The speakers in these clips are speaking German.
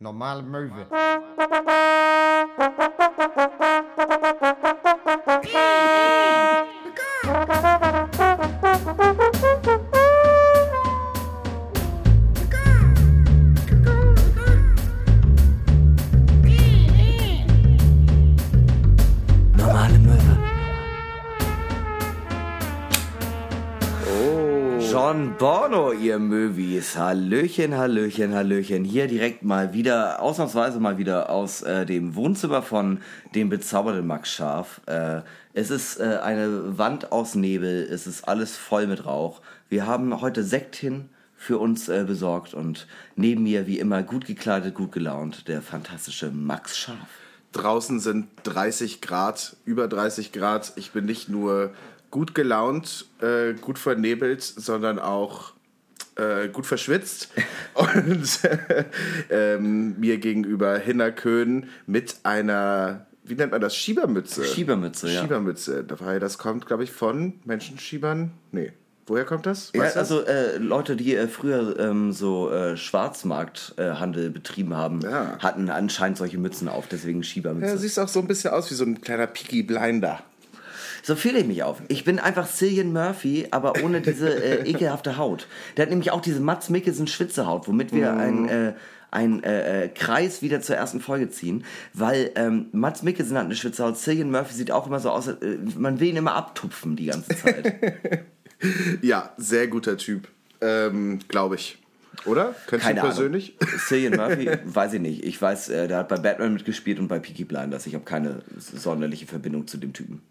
Normale Möwe. Movies. Hallöchen, Hallöchen, Hallöchen. Hier direkt mal wieder, ausnahmsweise mal wieder aus äh, dem Wohnzimmer von dem bezauberten Max Scharf. Äh, es ist äh, eine Wand aus Nebel, es ist alles voll mit Rauch. Wir haben heute Sektchen für uns äh, besorgt und neben mir wie immer gut gekleidet, gut gelaunt, der fantastische Max Scharf. Draußen sind 30 Grad, über 30 Grad. Ich bin nicht nur gut gelaunt, äh, gut vernebelt, sondern auch äh, gut verschwitzt. Und ähm, mir gegenüber Hinner Köhn mit einer, wie nennt man das, Schiebermütze. Schiebermütze, ja. Schiebermütze. Das kommt, glaube ich, von Menschenschiebern. Nee. Woher kommt das? Ja, Weißt das? also äh, Leute, die äh, früher ähm, so äh, Schwarzmarkthandel betrieben haben, Ja. hatten anscheinend solche Mützen auf, deswegen Schiebermütze. Ja, siehst auch so ein bisschen aus wie so ein kleiner Peaky Blinder. So fühle ich mich auf. Ich bin einfach Cillian Murphy, aber ohne diese äh, ekelhafte Haut. Der hat nämlich auch diese Mats Mikkelsen Schwitzehaut, womit wir Mhm. ein äh, ein äh, äh, Kreis wieder zur ersten Folge ziehen, weil ähm, Mats Mikkelsen hat eine Schwitzehaut, Cillian Murphy sieht auch immer so aus, äh, man will ihn immer abtupfen die ganze Zeit. Ja, sehr guter Typ. Ähm, glaube ich. Oder? Kennst du ihn Keine persönlich? Ahnung. Cillian Murphy, weiß ich nicht. Ich weiß, äh, der hat bei Batman mitgespielt und bei Peaky Blinders. Ich habe keine sonderliche Verbindung zu dem Typen.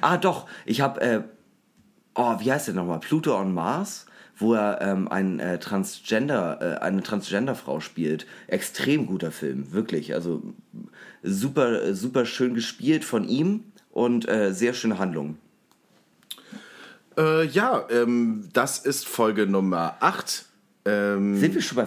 Ah, doch. Ich habe, äh, oh, wie heißt der nochmal? Pluto on Mars, wo er ähm, ein, äh, Transgender, äh, eine Transgender-Frau spielt. Extrem guter Film, wirklich. Also super, super schön gespielt von ihm und äh, sehr schöne Handlung. Äh, ja, ähm, das ist Folge Nummer 8. Ähm, Sind wir schon bei.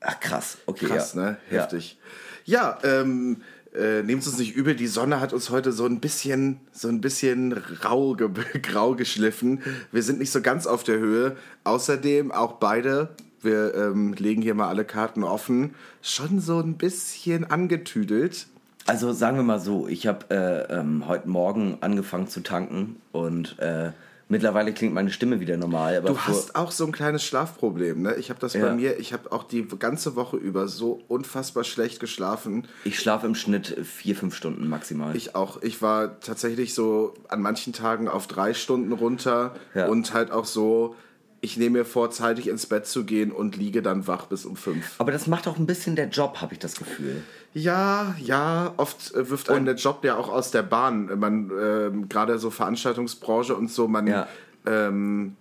Ach, krass. Okay, krass, ja. ne? Heftig. Ja, ähm, äh, nehmt uns nicht übel, die Sonne hat uns heute so ein bisschen, so ein bisschen rau ge grau geschliffen. Wir sind nicht so ganz auf der Höhe. Außerdem auch beide, wir ähm, legen hier mal alle Karten offen, schon so ein bisschen angetüdelt. Also sagen wir mal so, ich habe äh, ähm, heute Morgen angefangen zu tanken und äh, mittlerweile klingt meine Stimme wieder normal. Aber Du hast auch so ein kleines Schlafproblem, ne? Ich habe das Ja. bei mir, ich habe auch die ganze Woche über so unfassbar schlecht geschlafen. ich schlafe im Schnitt vier, fünf Stunden maximal. Ich auch. Ich war tatsächlich so an manchen Tagen auf drei Stunden runter Ja. und halt auch so, ich nehme mir vor, zeitig ins Bett zu gehen und liege dann wach bis um fünf. aber das macht auch ein bisschen der Job, habe ich das Gefühl. Ja, ja, oft äh, wirft einen der Job ja auch aus der Bahn. Man, ähm, gerade so Veranstaltungsbranche und so, man Ja. ähm,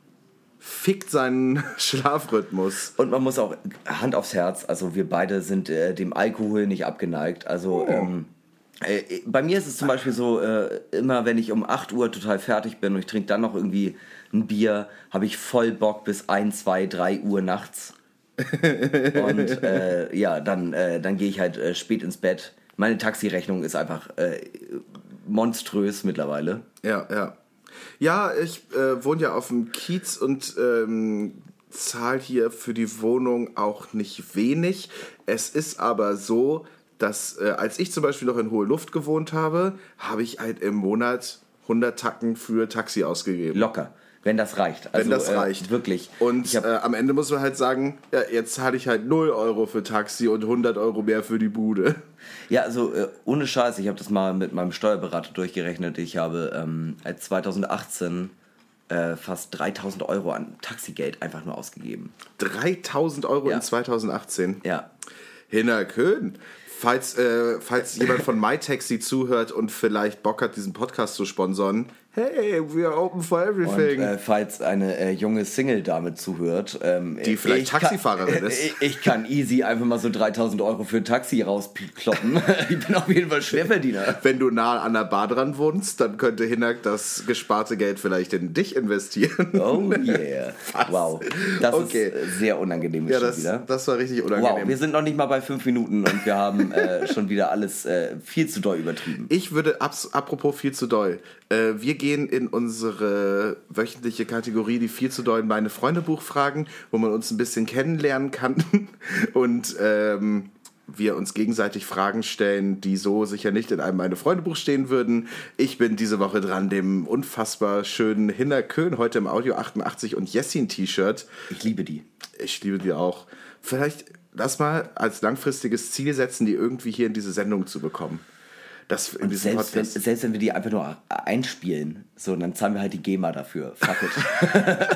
fickt seinen Schlafrhythmus. Und man muss auch Hand aufs Herz, also wir beide sind äh, dem Alkohol nicht abgeneigt. Also ähm, äh, bei mir ist es zum Beispiel so, äh, immer wenn ich um 8 Uhr total fertig bin und ich trinke dann noch irgendwie ein Bier, habe ich voll Bock bis 1, 2, 3 Uhr nachts. und äh, ja, dann, äh, dann gehe ich halt äh, spät ins Bett. Meine Taxirechnung ist einfach äh, monströs mittlerweile. Ja, ja. Ja, ich äh, wohne ja auf dem Kiez und ähm, zahle hier für die Wohnung auch nicht wenig. Es ist aber so, dass äh, als ich zum Beispiel noch in Hohe Luft gewohnt habe, habe ich halt im Monat 100 Tacken für Taxi ausgegeben. Locker, wenn das reicht. Also, wenn das äh, reicht. wirklich. Und hab, äh, am Ende muss man halt sagen, ja, jetzt zahle ich halt 0 Euro für Taxi und 100 Euro mehr für die Bude. Ja, also äh, ohne Scheiß, ich habe das mal mit meinem Steuerberater durchgerechnet. Ich habe ähm, als 2018 äh, fast 3000 Euro an Taxigeld einfach nur ausgegeben. 3000 Euro Ja. in 2018. Ja. Hinner Köhn. Falls, äh, falls jemand von MyTaxi zuhört und vielleicht Bock hat, diesen Podcast zu sponsern, hey, we are open for Und everything. äh, falls eine äh, junge Single-Dame zuhört, ähm, Die vielleicht ich kann- Taxifahrerin ist. Ich, kann easy einfach mal so 3000 Euro für ein Taxi rauskloppen. ich bin auf jeden Fall Schwerverdiener. Wenn du nah an der Bar dran wohnst, dann könnte Hinnack das gesparte Geld vielleicht in dich investieren. Oh yeah. Wow. Das Okay. ist sehr unangenehm ja, das, wieder. das war richtig Wow, unangenehm. wir sind noch nicht mal bei fünf Minuten und wir haben äh, schon wieder alles äh, viel zu doll übertrieben. Ich würde, apropos viel zu doll, äh, wir gehen in unsere wöchentliche Kategorie, die viel zu doll meine Freunde Buch fragen, wo man uns ein bisschen kennenlernen kann. Und ähm, wir uns gegenseitig Fragen stellen, die so sicher nicht in einem Meine Freunde-Buch stehen würden. Ich bin diese Woche dran, dem unfassbar schönen Hinner Köhn, heute im Audio 88 und Jessin-T-Shirt. Ich liebe die. Ich liebe die auch. Vielleicht lass mal als langfristiges Ziel setzen, die irgendwie hier in diese Sendung zu bekommen. Das in diesem Selbst wenn, Podcast. selbst wenn wir die einfach nur einspielen, so, dann zahlen wir halt die GEMA dafür. Fuck it.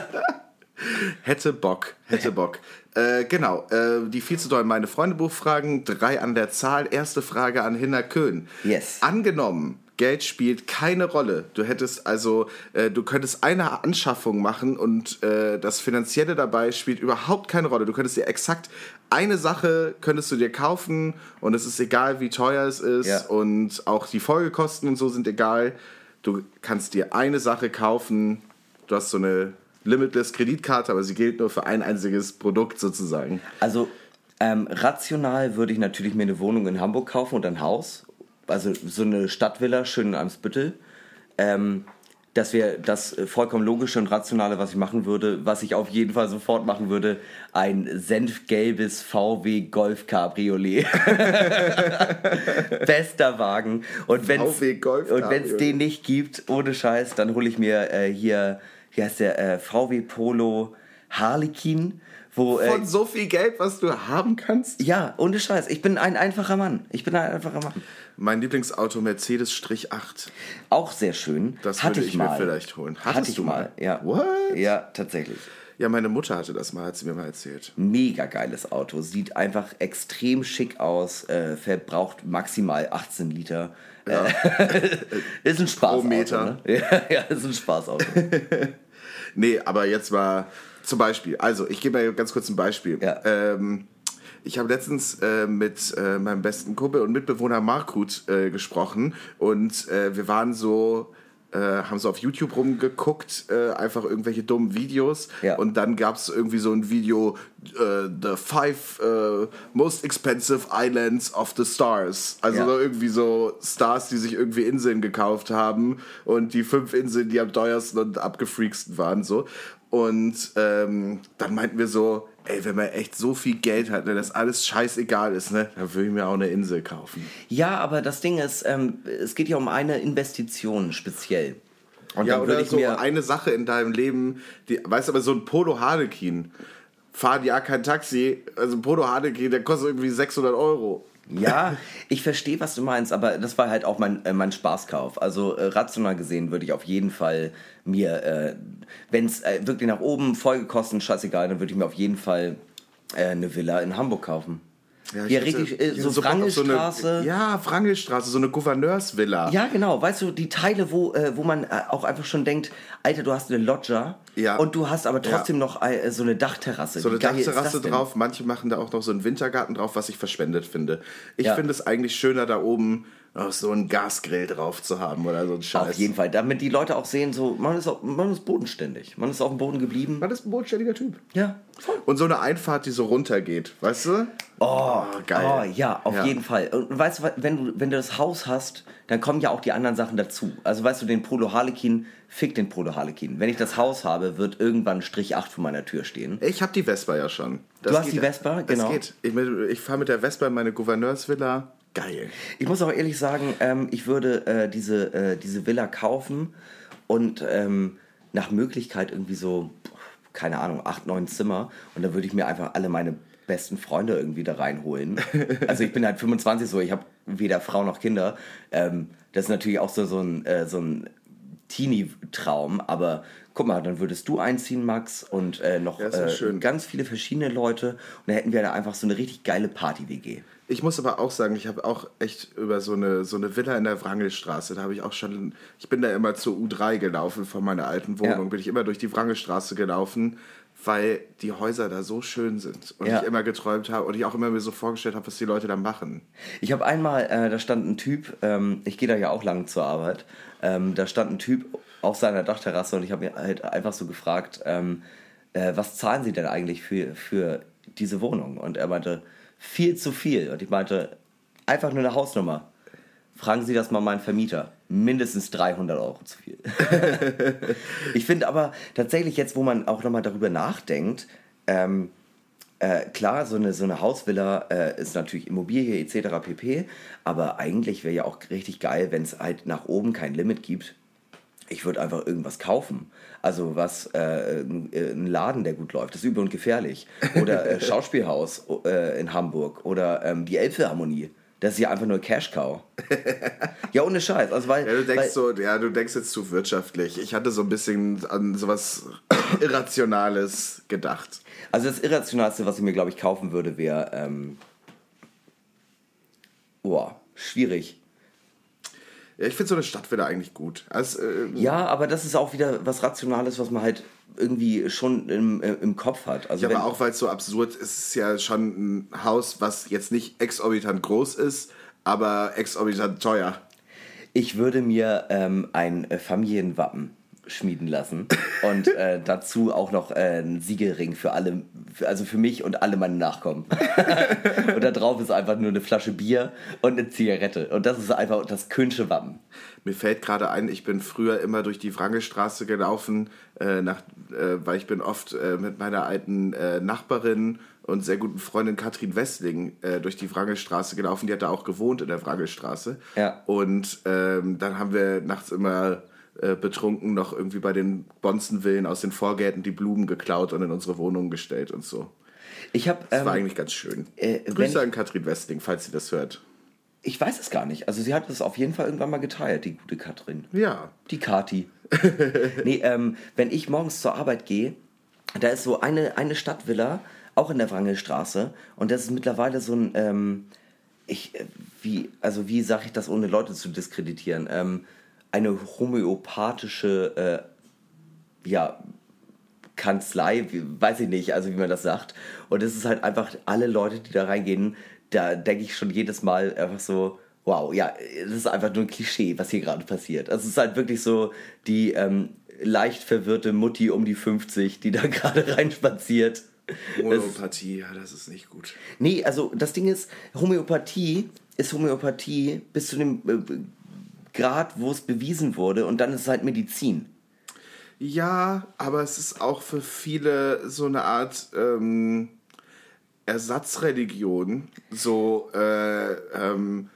Hätte Bock, hätte Bock. Äh, genau, äh, die viel zu doll meine Freunde Buchfragen, drei an der Zahl. Erste Frage an Hinner Köhn. Yes. Angenommen, Geld spielt keine Rolle. Du hättest also, äh, du könntest eine Anschaffung machen und äh, das Finanzielle dabei spielt überhaupt keine Rolle. Du könntest dir exakt eine Sache könntest du dir kaufen und es ist egal, wie teuer es ist Ja. und auch die Folgekosten und so sind egal. Du kannst dir eine Sache kaufen. Du hast so eine Limitless Kreditkarte, aber sie gilt nur für ein einziges Produkt sozusagen. Also ähm, rational würde ich natürlich mir eine Wohnung in Hamburg kaufen und ein Haus. Also so eine Stadtvilla, schön in Eimsbüttel. Ähm, das wäre das äh, vollkommen logische und rationale, was ich machen würde. Was ich auf jeden Fall sofort machen würde, ein senfgelbes VW Golf Cabriolet. Bester Wagen. Und wenn es den nicht gibt, ohne Scheiß, dann hole ich mir äh, hier, wie heißt der, äh, VW Polo Harlequin, wo äh, Von so viel Geld, was du haben kannst. ja, ohne Scheiß. Ich bin ein einfacher Mann. Ich bin ein einfacher Mann. Mein Lieblingsauto Mercedes-8. Auch sehr schön. Das Hatte würde ich ich mir vielleicht holen. Hatte Hattest ich du mal. Ja. What? Ja, tatsächlich. Ja, meine Mutter hatte das mal, hat sie mir mal erzählt. Mega geiles Auto. Sieht einfach extrem schick aus. Äh, verbraucht maximal 18 Liter. Äh, ist ein Spaßauto. Meter. Ne? Ja, ja, ist ein Spaßauto. Nee, aber jetzt mal zum Beispiel. Also, ich gebe mal ganz kurz ein Beispiel. Ja. Ähm, ich habe letztens äh, mit äh, meinem besten Kumpel und Mitbewohner Markut äh, gesprochen und äh, wir waren so, äh, haben so auf YouTube rumgeguckt, äh, einfach irgendwelche dummen Videos Ja. und dann gab es irgendwie so ein Video, The Five Most Expensive Islands of the Stars. Also Ja. so irgendwie so Stars, die sich irgendwie Inseln gekauft haben und die fünf Inseln, die am teuersten und abgefreaksten waren so. Und ähm, dann meinten wir so, ey, wenn man echt so viel Geld hat, ne, dass alles scheißegal ist, ne, dann würde ich mir auch eine Insel kaufen. Ja, aber das Ding ist, ähm, es geht ja um eine Investition speziell. Und Ja, oder ich so mir. eine Sache in deinem Leben, die, weißt du, aber so ein Polo Harlequin, fahren ja kein Taxi, also ein Polo Harlequin, der kostet irgendwie 600 Euro. Ja, ich verstehe, was du meinst, aber das war halt auch mein, äh, mein Spaßkauf. Also äh, rational gesehen würde ich auf jeden Fall mir, äh, wenn es äh, wirklich nach oben Folgekosten, scheißegal, dann würde ich mir auf jeden Fall äh, eine Villa in Hamburg kaufen. Ja, hätte- richtig, äh, so auf Wrangelstraße. So eine, ja, Wrangelstraße, so eine Gouverneursvilla. Ja, genau. Weißt du, die Teile, wo, äh, wo man äh, auch einfach schon denkt, Alter, du hast eine Loggia Ja. und du hast aber trotzdem Ja. noch äh, so eine Dachterrasse. So eine Dachterrasse drauf. Manche machen da auch noch so einen Wintergarten drauf, was ich verschwendet finde. Ich Ja. finde es eigentlich schöner, da oben noch so einen Gasgrill drauf zu haben oder so ein Scheiß. Auf jeden Fall, damit die Leute auch sehen, so man ist, auch, man ist bodenständig. Man ist auf dem Boden geblieben. Man ist ein bodenständiger Typ. Ja. Und so eine Einfahrt, die so runtergeht, weißt du? Oh, geil. Oh, ja, auf Ja. jeden Fall. Und weißt du, wenn du, wenn du das Haus hast, dann kommen ja auch die anderen Sachen dazu. Also weißt du, den Polo Harlequin, fick den Polo Harlequin. Wenn ich das Haus habe, wird irgendwann Strich 8 vor meiner Tür stehen. Ich habe die Vespa ja schon. Du hast die Vespa? Das Genau. geht. Ich, ich fahre mit der Vespa in meine Gouverneursvilla. Geil. Ich muss auch ehrlich sagen, ähm, ich würde äh, diese, äh, diese Villa kaufen und ähm, nach Möglichkeit irgendwie so, keine Ahnung, acht, neun Zimmer und dann würde ich mir einfach alle meine besten Freunde irgendwie da reinholen. Also ich bin halt 25 so, ich habe weder Frau noch Kinder. Ähm, das ist natürlich auch so, so ein, äh, so ein Teenie-Traum, aber guck mal, dann würdest du einziehen, Max, und äh, noch Ja, äh, ganz viele verschiedene Leute und dann hätten wir da einfach so eine richtig geile Party-WG. Ich muss aber auch sagen, ich habe auch echt über so eine, so eine Villa in der Wrangelstraße, da habe ich auch schon, ich bin da immer zur U3 gelaufen von meiner alten Wohnung, Ja. bin ich immer durch die Wrangelstraße gelaufen, weil die Häuser da so schön sind und Ja. ich immer geträumt habe und ich auch immer mir so vorgestellt habe, was die Leute da machen. Ich habe einmal, äh, da stand ein Typ, ähm, ich gehe da ja auch lang zur Arbeit, ähm, da stand ein Typ auf seiner Dachterrasse und ich habe mir halt einfach so gefragt, ähm, äh, was zahlen Sie denn eigentlich für, für diese Wohnung? Und er meinte, viel zu viel. Und ich meinte, einfach nur eine Hausnummer. Fragen Sie das mal meinen Vermieter. Mindestens 300 Euro zu viel. ich finde aber tatsächlich jetzt, wo man auch nochmal darüber nachdenkt, ähm, äh, klar, so eine, so eine Hausvilla äh, ist natürlich Immobilie etc. pp. Aber eigentlich wäre ja auch richtig geil, wenn es halt nach oben kein Limit gibt. Ich würde einfach irgendwas kaufen. Also was, äh, ein Laden, der gut läuft, das ist übel und gefährlich. Oder äh, Schauspielhaus äh, in Hamburg. Oder ähm, die Elbphilharmonie. Das ist ja einfach nur Cash Cow. ja, ohne Scheiß. Also, weil, Ja, du denkst weil, so, ja, du denkst jetzt zu wirtschaftlich. Ich hatte so ein bisschen an sowas Irrationales gedacht. also das Irrationalste, was ich mir, glaube ich, kaufen würde, wäre, ähm, boah, schwierig. Ja, ich finde so eine Stadtvilla eigentlich gut. Also, äh, Ja, aber das ist auch wieder was Rationales, was man halt irgendwie schon im, äh, im Kopf hat. Also ja, aber auch weil es so absurd ist, ist es ja schon ein Haus, was jetzt nicht exorbitant groß ist, aber exorbitant teuer. ich würde mir ähm, ein Familienwappen schmieden lassen und äh, dazu auch noch äh, einen Siegelring für alle, für, also für mich und alle meine Nachkommen. und da drauf ist einfach nur eine Flasche Bier und eine Zigarette. Und das ist einfach das Könsche Wappen. Mir fällt gerade ein, ich bin früher immer durch die Wrangelstraße gelaufen, äh, nach, äh, weil ich bin oft äh, mit meiner alten äh, Nachbarin und sehr guten Freundin Katrin Wessling äh, durch die Wrangelstraße gelaufen. Die hat da auch gewohnt in der Wrangelstraße. Ja. Und ähm, dann haben wir nachts immer äh, betrunken noch irgendwie bei den Bonzenvillen aus den Vorgärten die Blumen geklaut und in unsere Wohnung gestellt und so. Ich habe Das war ähm, eigentlich ganz schön. äh, Grüße ich- an Katrin Westling, falls sie das hört. ich weiß es gar nicht. Also sie hat es auf jeden Fall irgendwann mal geteilt, die gute Katrin. Ja. Die Kati. nee, ähm, wenn ich morgens zur Arbeit gehe, da ist so eine, eine Stadtvilla, auch in der Wrangelstraße. Und das ist mittlerweile so ein, ähm, ich, äh, wie, also wie sage ich das, ohne Leute zu diskreditieren? Ähm, eine homöopathische, äh, ja, Kanzlei, wie, weiß ich nicht, also wie man das sagt. Und es ist halt einfach, alle Leute, die da reingehen, da denke ich schon jedes Mal einfach so, wow, ja, das ist einfach nur ein Klischee, was hier gerade passiert. Also es ist halt wirklich so die ähm, leicht verwirrte Mutti um die 50, die da gerade reinspaziert. Homöopathie, ja, das ist nicht gut. Nee, also das Ding ist, Homöopathie ist Homöopathie bis zu dem äh, Grad, wo es bewiesen wurde und dann ist es halt Medizin. Ja, aber es ist auch für viele so eine Art ähm, Ersatzreligion. So, äh, ähm,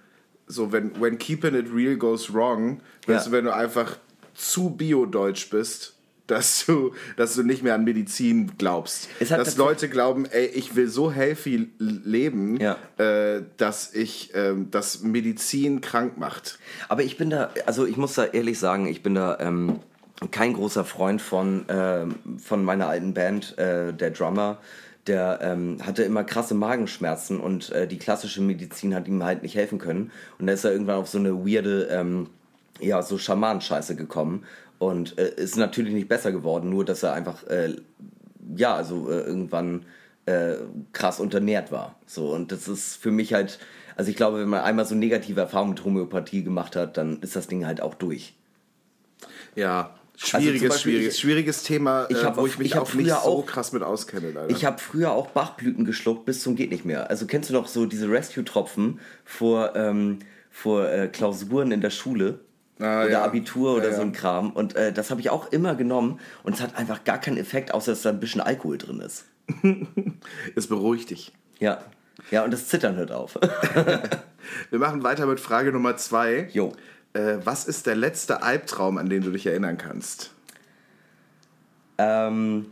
so wenn when keeping it real goes wrong, weißt Ja. du, wenn du einfach zu biodeutsch bist, dass du, dass du nicht mehr an Medizin glaubst. Dass Leute glauben, ey, ich will so healthy leben, Ja. äh, dass ich, ähm, dass Medizin krank macht. Aber ich bin da, also ich muss da ehrlich sagen, ich bin da ähm, kein großer Freund von, ähm, von meiner alten Band, äh, der Drummer. Der ähm, hatte immer krasse Magenschmerzen und äh, die klassische Medizin hat ihm halt nicht helfen können. Und da ist er irgendwann auf so eine weirde, ähm, ja, so Schaman-Scheiße gekommen. Und äh, ist natürlich nicht besser geworden, nur dass er einfach, äh, ja, also äh, irgendwann äh, krass unternährt war. So, und das ist für mich halt, also ich glaube, wenn man einmal so negative Erfahrungen mit Homöopathie gemacht hat, dann ist das Ding halt auch durch. Ja, zum schwieriges, Beispiel, schwieriges, ich- schwieriges Thema, ich äh, hab wo ich mich ich auch nicht früher so auch- krass mit auskenne. Leider. Ich habe früher auch Bachblüten geschluckt bis zum geht nicht mehr. Also kennst du noch so diese Rescue-Tropfen vor, ähm, vor äh, Klausuren in der Schule? Ah, oder ja. Abitur oder Ja, so ein. Kram. Und äh, das habe ich auch immer genommen und es hat einfach gar keinen Effekt, außer dass da ein bisschen Alkohol drin ist. Es beruhigt dich. Ja. Ja, und das Zittern hört auf. Wir machen weiter mit Frage Nummer zwei. Jo. Äh, was ist der letzte Albtraum, an den du dich erinnern kannst? Ähm,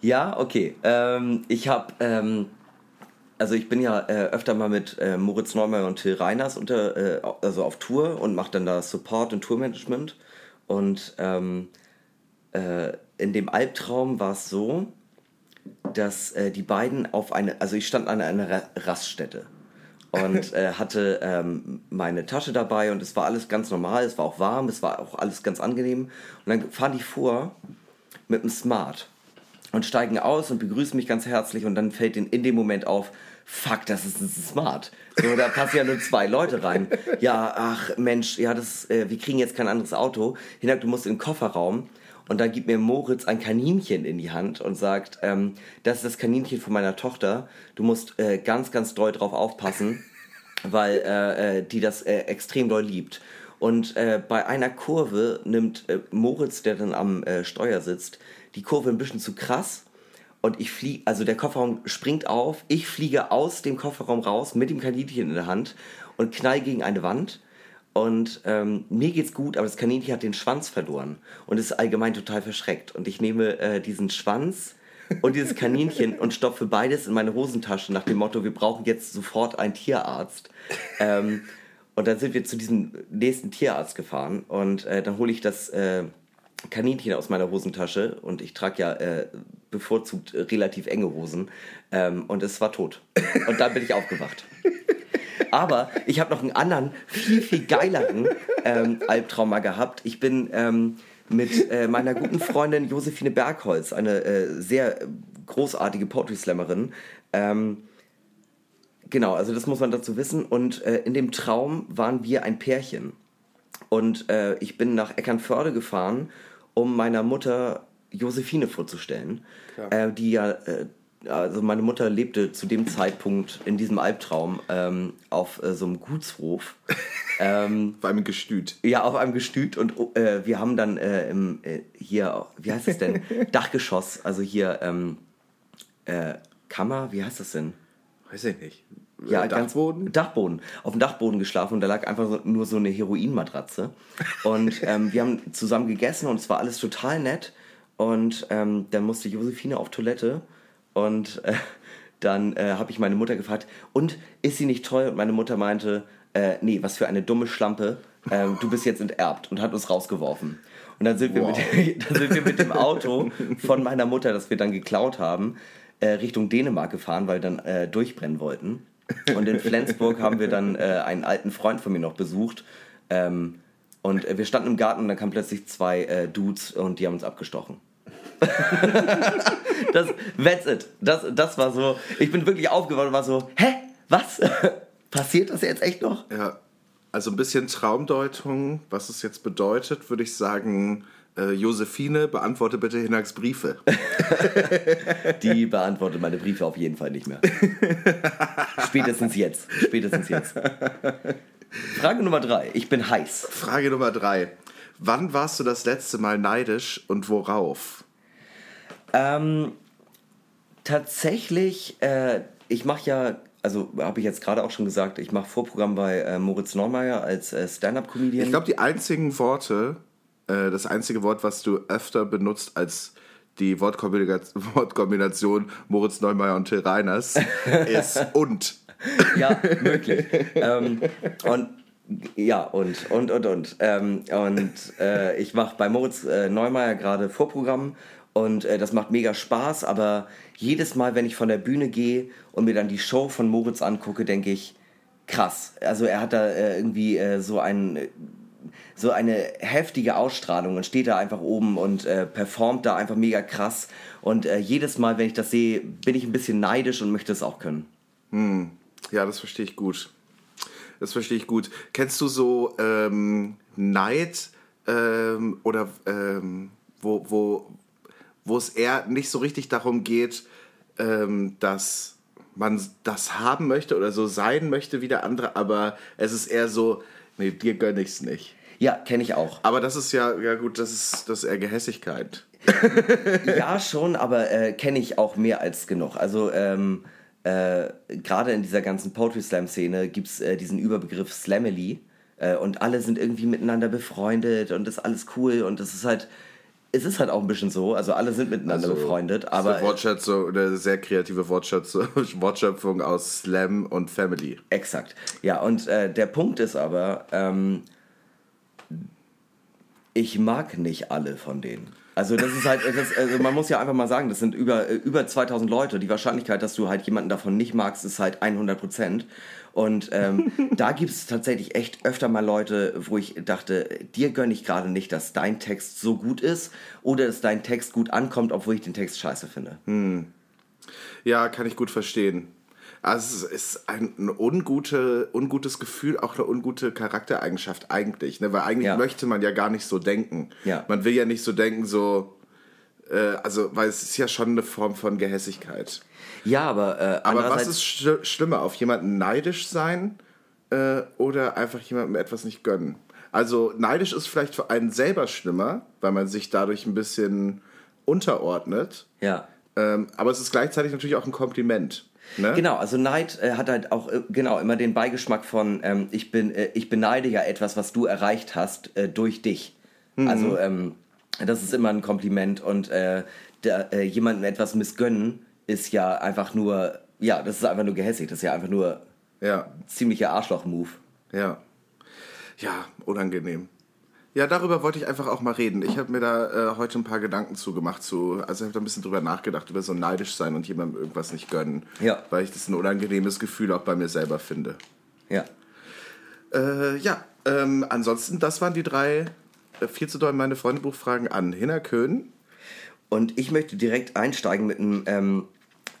ja, okay. Ähm, ich habe, ähm, also ich bin ja äh, öfter mal mit äh, Moritz Neumeier und Till Reiners unter, äh, also auf Tour und mache dann da Support und Tourmanagement. Und ähm, äh, in dem Albtraum war es so, dass äh, die beiden auf eine, also ich stand an einer Ra- Raststätte und äh, hatte ähm, meine Tasche dabei und es war alles ganz normal, es war auch warm, es war auch alles ganz angenehm. Und dann fahren die vor mit einem Smart und steigen aus und begrüßen mich ganz herzlich und dann fällt ihnen in dem Moment auf, fuck, das ist ein Smart. So, da passen ja nur zwei Leute rein. Ja, ach Mensch, ja, das, äh, wir kriegen jetzt kein anderes Auto. Hinak, du musst in den Kofferraum. Und dann gibt mir Moritz ein Kaninchen in die Hand und sagt, ähm, das ist das Kaninchen von meiner Tochter. Du musst äh, ganz, ganz doll drauf aufpassen, weil äh, äh, die das äh, extrem doll liebt. Und äh, bei einer Kurve nimmt Moritz, der dann am Steuer sitzt, die Kurve ein bisschen zu krass und ich fliege, also der Kofferraum springt auf, ich fliege aus dem Kofferraum raus mit dem Kaninchen in der Hand und knall gegen eine Wand. Und ähm, mir geht's gut, aber das Kaninchen hat den Schwanz verloren und ist allgemein total verschreckt. Und ich nehme äh, diesen Schwanz und dieses Kaninchen und stopfe beides in meine Hosentasche nach dem Motto, wir brauchen jetzt sofort einen Tierarzt. Ähm, und dann sind wir zu diesem nächsten Tierarzt gefahren und äh, dann hole ich das äh, Kaninchen aus meiner Hosentasche und ich trage ja äh, bevorzugt relativ enge Hosen ähm, und es war tot. Und dann bin ich aufgewacht. Aber ich habe noch einen anderen, viel, viel geileren ähm, Albtraum gehabt. Ich bin ähm, mit äh, meiner guten Freundin Josephine Bergholz, eine äh, sehr großartige Poetry Slammerin, ähm, genau, also das muss man dazu wissen. Und äh, in dem Traum waren wir ein Pärchen. Und äh, ich bin nach Eckernförde gefahren, um meiner Mutter Josephine vorzustellen, äh, die ja, äh, also meine Mutter lebte zu dem Zeitpunkt in diesem Albtraum ähm, auf äh, so einem Gutshof. ähm, Auf einem Gestüt. ja, auf einem Gestüt und äh, wir haben dann äh, im, äh, hier, wie heißt es denn? Dachgeschoss, also hier ähm, äh, Kammer, wie heißt das denn? Weiß ich nicht. Ja, Äh, Dachboden? Dachboden. Auf dem Dachboden geschlafen und da lag einfach so, nur so eine Heroinmatratze. Und ähm, wir haben zusammen gegessen und es war alles total nett. Und ähm, dann musste Josephine auf Toilette und äh, dann äh, habe ich meine Mutter gefragt, und ist sie nicht toll? Und meine Mutter meinte, äh, nee, was für eine dumme Schlampe, ähm, du bist jetzt enterbt und hat uns rausgeworfen. Und dann sind, wir Wow. mit, dann sind wir mit dem Auto von meiner Mutter, das wir dann geklaut haben, äh, Richtung Dänemark gefahren, weil wir dann äh, durchbrennen wollten. Und in Flensburg haben wir dann äh, einen alten Freund von mir noch besucht. Ähm, und äh, wir standen im Garten und dann kamen plötzlich zwei äh, Dudes und die haben uns abgestochen. das, that's it. Das, das war so. Ich bin wirklich aufgewacht und war so, hä? Was? Passiert das jetzt echt noch? Ja, also ein bisschen Traumdeutung, was es jetzt bedeutet, würde ich sagen, äh, Josephine, beantworte bitte Hinaks Briefe. Die beantwortet meine Briefe auf jeden Fall nicht mehr. Spätestens jetzt. Spätestens jetzt. Frage Nummer drei. Ich bin heiß. Frage Nummer drei. Wann warst du das letzte Mal neidisch und worauf? Ähm, tatsächlich, äh, ich mache ja, also habe ich jetzt gerade auch schon gesagt, ich mache Vorprogramm bei äh, Moritz Neumeier als äh, Stand-Up-Comedian. Ich glaube, die einzigen Worte, äh, das einzige Wort, was du öfter benutzt als die Wortkombination, Wortkombination Moritz Neumeier und Till Reiners, ist und. Ja, möglich. ähm, und ja, und, und, und, und. Ähm, und äh, ich mache bei Moritz äh, Neumeier gerade Vorprogramm und äh, das macht mega Spaß, aber jedes Mal, wenn ich von der Bühne gehe und mir dann die Show von Moritz angucke, denke ich, krass. Also er hat da äh, irgendwie äh, so ein so eine heftige Ausstrahlung und steht da einfach oben und äh, performt da einfach mega krass. Und äh, jedes Mal, wenn ich das sehe, bin ich ein bisschen neidisch und möchte es auch können. Ja, das verstehe ich gut. Das verstehe ich gut. Kennst du so ähm, Neid ähm, oder ähm, wo, wo, wo es eher nicht so richtig darum geht, ähm, dass man das haben möchte oder so sein möchte wie der andere, aber es ist eher so, nee, dir gönne ich's nicht. Ja, kenne ich auch. Aber das ist ja, ja gut, das ist, das ist eher Gehässigkeit. Ja, schon, aber äh, kenne ich auch mehr als genug. Also ähm, äh, gerade in dieser ganzen Poetry Slam-Szene gibt es äh, diesen Überbegriff Slamily äh, und alle sind irgendwie miteinander befreundet und das ist alles cool und das ist halt, es ist halt auch ein bisschen so, also alle sind miteinander befreundet, Das ist aber eine Wortschätzung, eine sehr kreative Wortschätzung, Wortschöpfung aus Slam und Family. Exakt. Ja, und äh, der Punkt ist aber, ähm, ich mag nicht alle von denen. Also das ist halt, das, also man muss ja einfach mal sagen, das sind über, äh, über 2000 Leute. Die Wahrscheinlichkeit, dass du halt jemanden davon nicht magst, ist halt 100 Prozent. Und ähm, da gibt es tatsächlich echt öfter mal Leute, wo ich dachte, dir gönne ich gerade nicht, dass dein Text so gut ist oder dass dein Text gut ankommt, obwohl ich den Text scheiße finde. Ja, kann ich gut verstehen. Also es ist ein, ein ungute, ungutes Gefühl, auch eine ungute Charaktereigenschaft eigentlich. Ne? Weil eigentlich Ja. möchte man ja gar nicht so denken. Ja. Man will ja nicht so denken, so, äh, also, weil es ist ja schon eine Form von Gehässigkeit. Ja, aber, äh, Aber was ist sch schlimmer, auf jemanden neidisch sein äh, oder einfach jemandem etwas nicht gönnen? Also neidisch ist vielleicht für einen selber schlimmer, weil man sich dadurch ein bisschen unterordnet. Ja. Ähm, aber es ist gleichzeitig natürlich auch ein Kompliment. Ne? Genau, also Neid äh, hat halt auch äh, genau immer den Beigeschmack von ähm, ich bin äh, ich beneide ja etwas, was du erreicht hast äh, durch dich. Mhm. Also ähm, das ist immer ein Kompliment und äh, der, äh, jemandem etwas missgönnen ist ja einfach nur ja das ist einfach nur gehässig, das ist ja einfach nur Ja, ziemlicher Arschloch-Move. ja. Ja, unangenehm. Ja, darüber wollte ich einfach auch mal reden. Ich habe mir da äh, heute ein paar Gedanken zugemacht zu, also ich habe da ein bisschen drüber nachgedacht, über so neidisch sein und jemandem irgendwas nicht gönnen. Ja. Weil ich das ein unangenehmes Gefühl auch bei mir selber finde. Ja. Äh, ja, ähm, ansonsten, das waren die drei äh, viel zu doll meine Freunde Buchfragen an Hinner Köhn. Und ich möchte direkt einsteigen mit einem, ähm,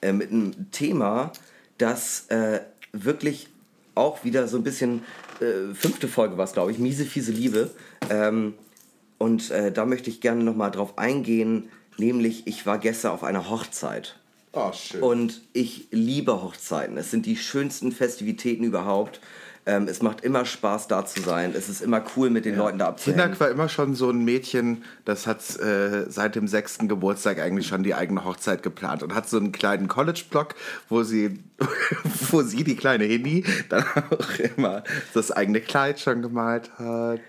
äh, mit einem Thema, das äh, wirklich auch wieder so ein bisschen, äh, fünfte Folge war es, glaube ich, miese, fiese Liebe. Ähm, und äh, da möchte ich gerne nochmal drauf eingehen, nämlich ich war gestern auf einer Hochzeit. Oh, schön. Und ich liebe Hochzeiten. Es sind die schönsten Festivitäten überhaupt. Ähm, es macht immer Spaß, da zu sein. Es ist immer cool, mit den Leuten da abzuhängen. Hinak war immer schon so ein Mädchen, das hat äh, seit dem sechsten Geburtstag eigentlich schon die eigene Hochzeit geplant und hat so einen kleinen College-Blog, wo sie, wo sie, die kleine Hini, dann auch immer das eigene Kleid schon gemalt hat.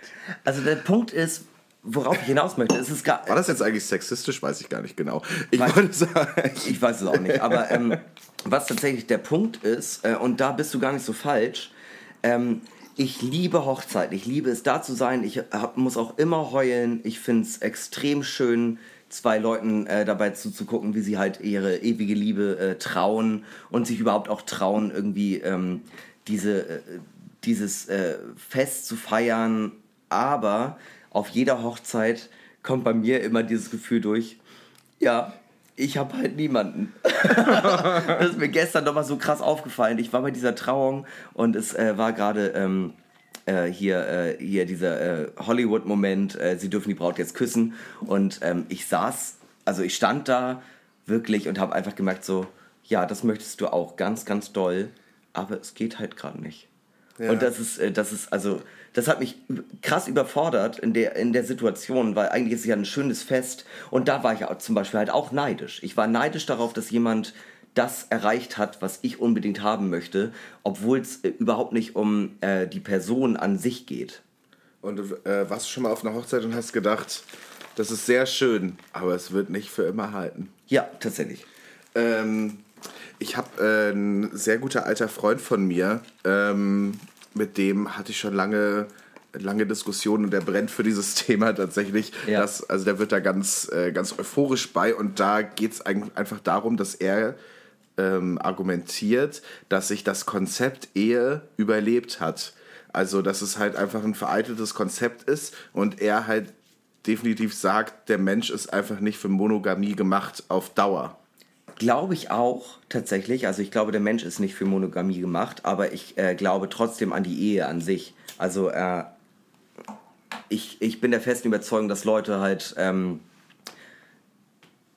Also der Punkt ist, worauf ich hinaus möchte, es ist gar, War das jetzt eigentlich sexistisch? Weiß ich gar nicht genau. Ich Weiß- wollte sagen, Ich weiß es auch nicht. Aber ähm, was tatsächlich der Punkt ist, äh, und da bist du gar nicht so falsch, ähm, ich liebe Hochzeiten. Ich liebe es, da zu sein. Ich hab, muss auch immer heulen. Ich finde es extrem schön, zwei Leuten äh, dabei zuzugucken, wie sie halt ihre ewige Liebe äh, trauen und sich überhaupt auch trauen, irgendwie ähm, diese, äh, dieses äh, Fest zu feiern. Aber auf jeder Hochzeit kommt bei mir immer dieses Gefühl durch, ja, ich habe halt niemanden. das ist mir gestern nochmal so krass aufgefallen. Ich war bei dieser Trauung und es äh, war gerade ähm, äh, hier, äh, hier dieser äh, Hollywood-Moment, äh, sie dürfen die Braut jetzt küssen. Und ähm, ich saß, also ich stand da wirklich und habe einfach gemerkt, so, ja, das möchtest du auch ganz, ganz doll, aber es geht halt gerade nicht. Ja. Und das ist, äh, das ist, also, das hat mich krass überfordert in der, in der Situation, weil eigentlich ist es ja ein schönes Fest und da war ich zum Beispiel halt auch neidisch. Ich war neidisch darauf, dass jemand das erreicht hat, was ich unbedingt haben möchte, obwohl es äh, überhaupt nicht um äh, die Person an sich geht. und du äh, warst du schon mal auf einer Hochzeit und hast gedacht, das ist sehr schön, aber es wird nicht für immer halten. Ja, tatsächlich. Ähm, ich habe äh, ein sehr guter alter Freund von mir, ähm, mit dem hatte ich schon lange lange Diskussionen und der brennt für dieses Thema tatsächlich. Ja. Das, also der wird da ganz, äh, ganz euphorisch bei und da geht es einfach darum, dass er ähm, argumentiert, dass sich das Konzept Ehe überlebt hat. Also, dass es halt einfach ein veraltetes Konzept ist und er halt definitiv sagt, der Mensch ist einfach nicht für Monogamie gemacht auf Dauer. Glaube ich auch tatsächlich. Also ich glaube, der Mensch ist nicht für Monogamie gemacht, aber ich äh, glaube trotzdem an die Ehe an sich. Also äh, ich, ich bin der festen Überzeugung, dass Leute halt ähm,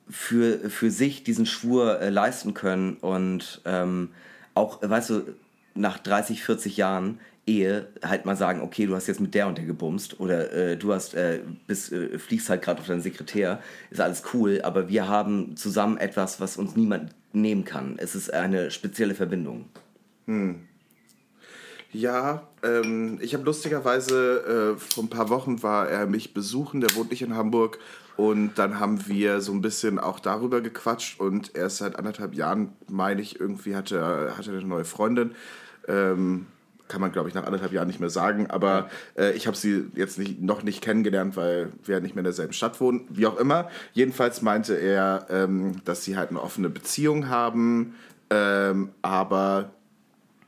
für, für sich diesen Schwur äh, leisten können und ähm, auch, weißt du, nach 30, 40 Jahren Ehe halt mal sagen, okay, du hast jetzt mit der und der gebumst oder äh, du hast äh, bist, äh, fliegst halt gerade auf deinen Sekretär, ist alles cool, aber wir haben zusammen etwas, was uns niemand nehmen kann. Es ist eine spezielle Verbindung. Ja, ähm, ich habe lustigerweise, äh, vor ein paar Wochen war er mich besuchen, der wohnt nicht in Hamburg. Und dann haben wir so ein bisschen auch darüber gequatscht. Und erst seit anderthalb Jahren, meine ich, irgendwie hatte hatte eine neue Freundin. Ähm, kann man, glaube ich, nach anderthalb Jahren nicht mehr sagen. Aber äh, ich habe sie jetzt nicht, noch nicht kennengelernt, weil wir nicht mehr in derselben Stadt wohnen. Wie auch immer. Jedenfalls meinte er, ähm, dass sie halt eine offene Beziehung haben. Ähm, aber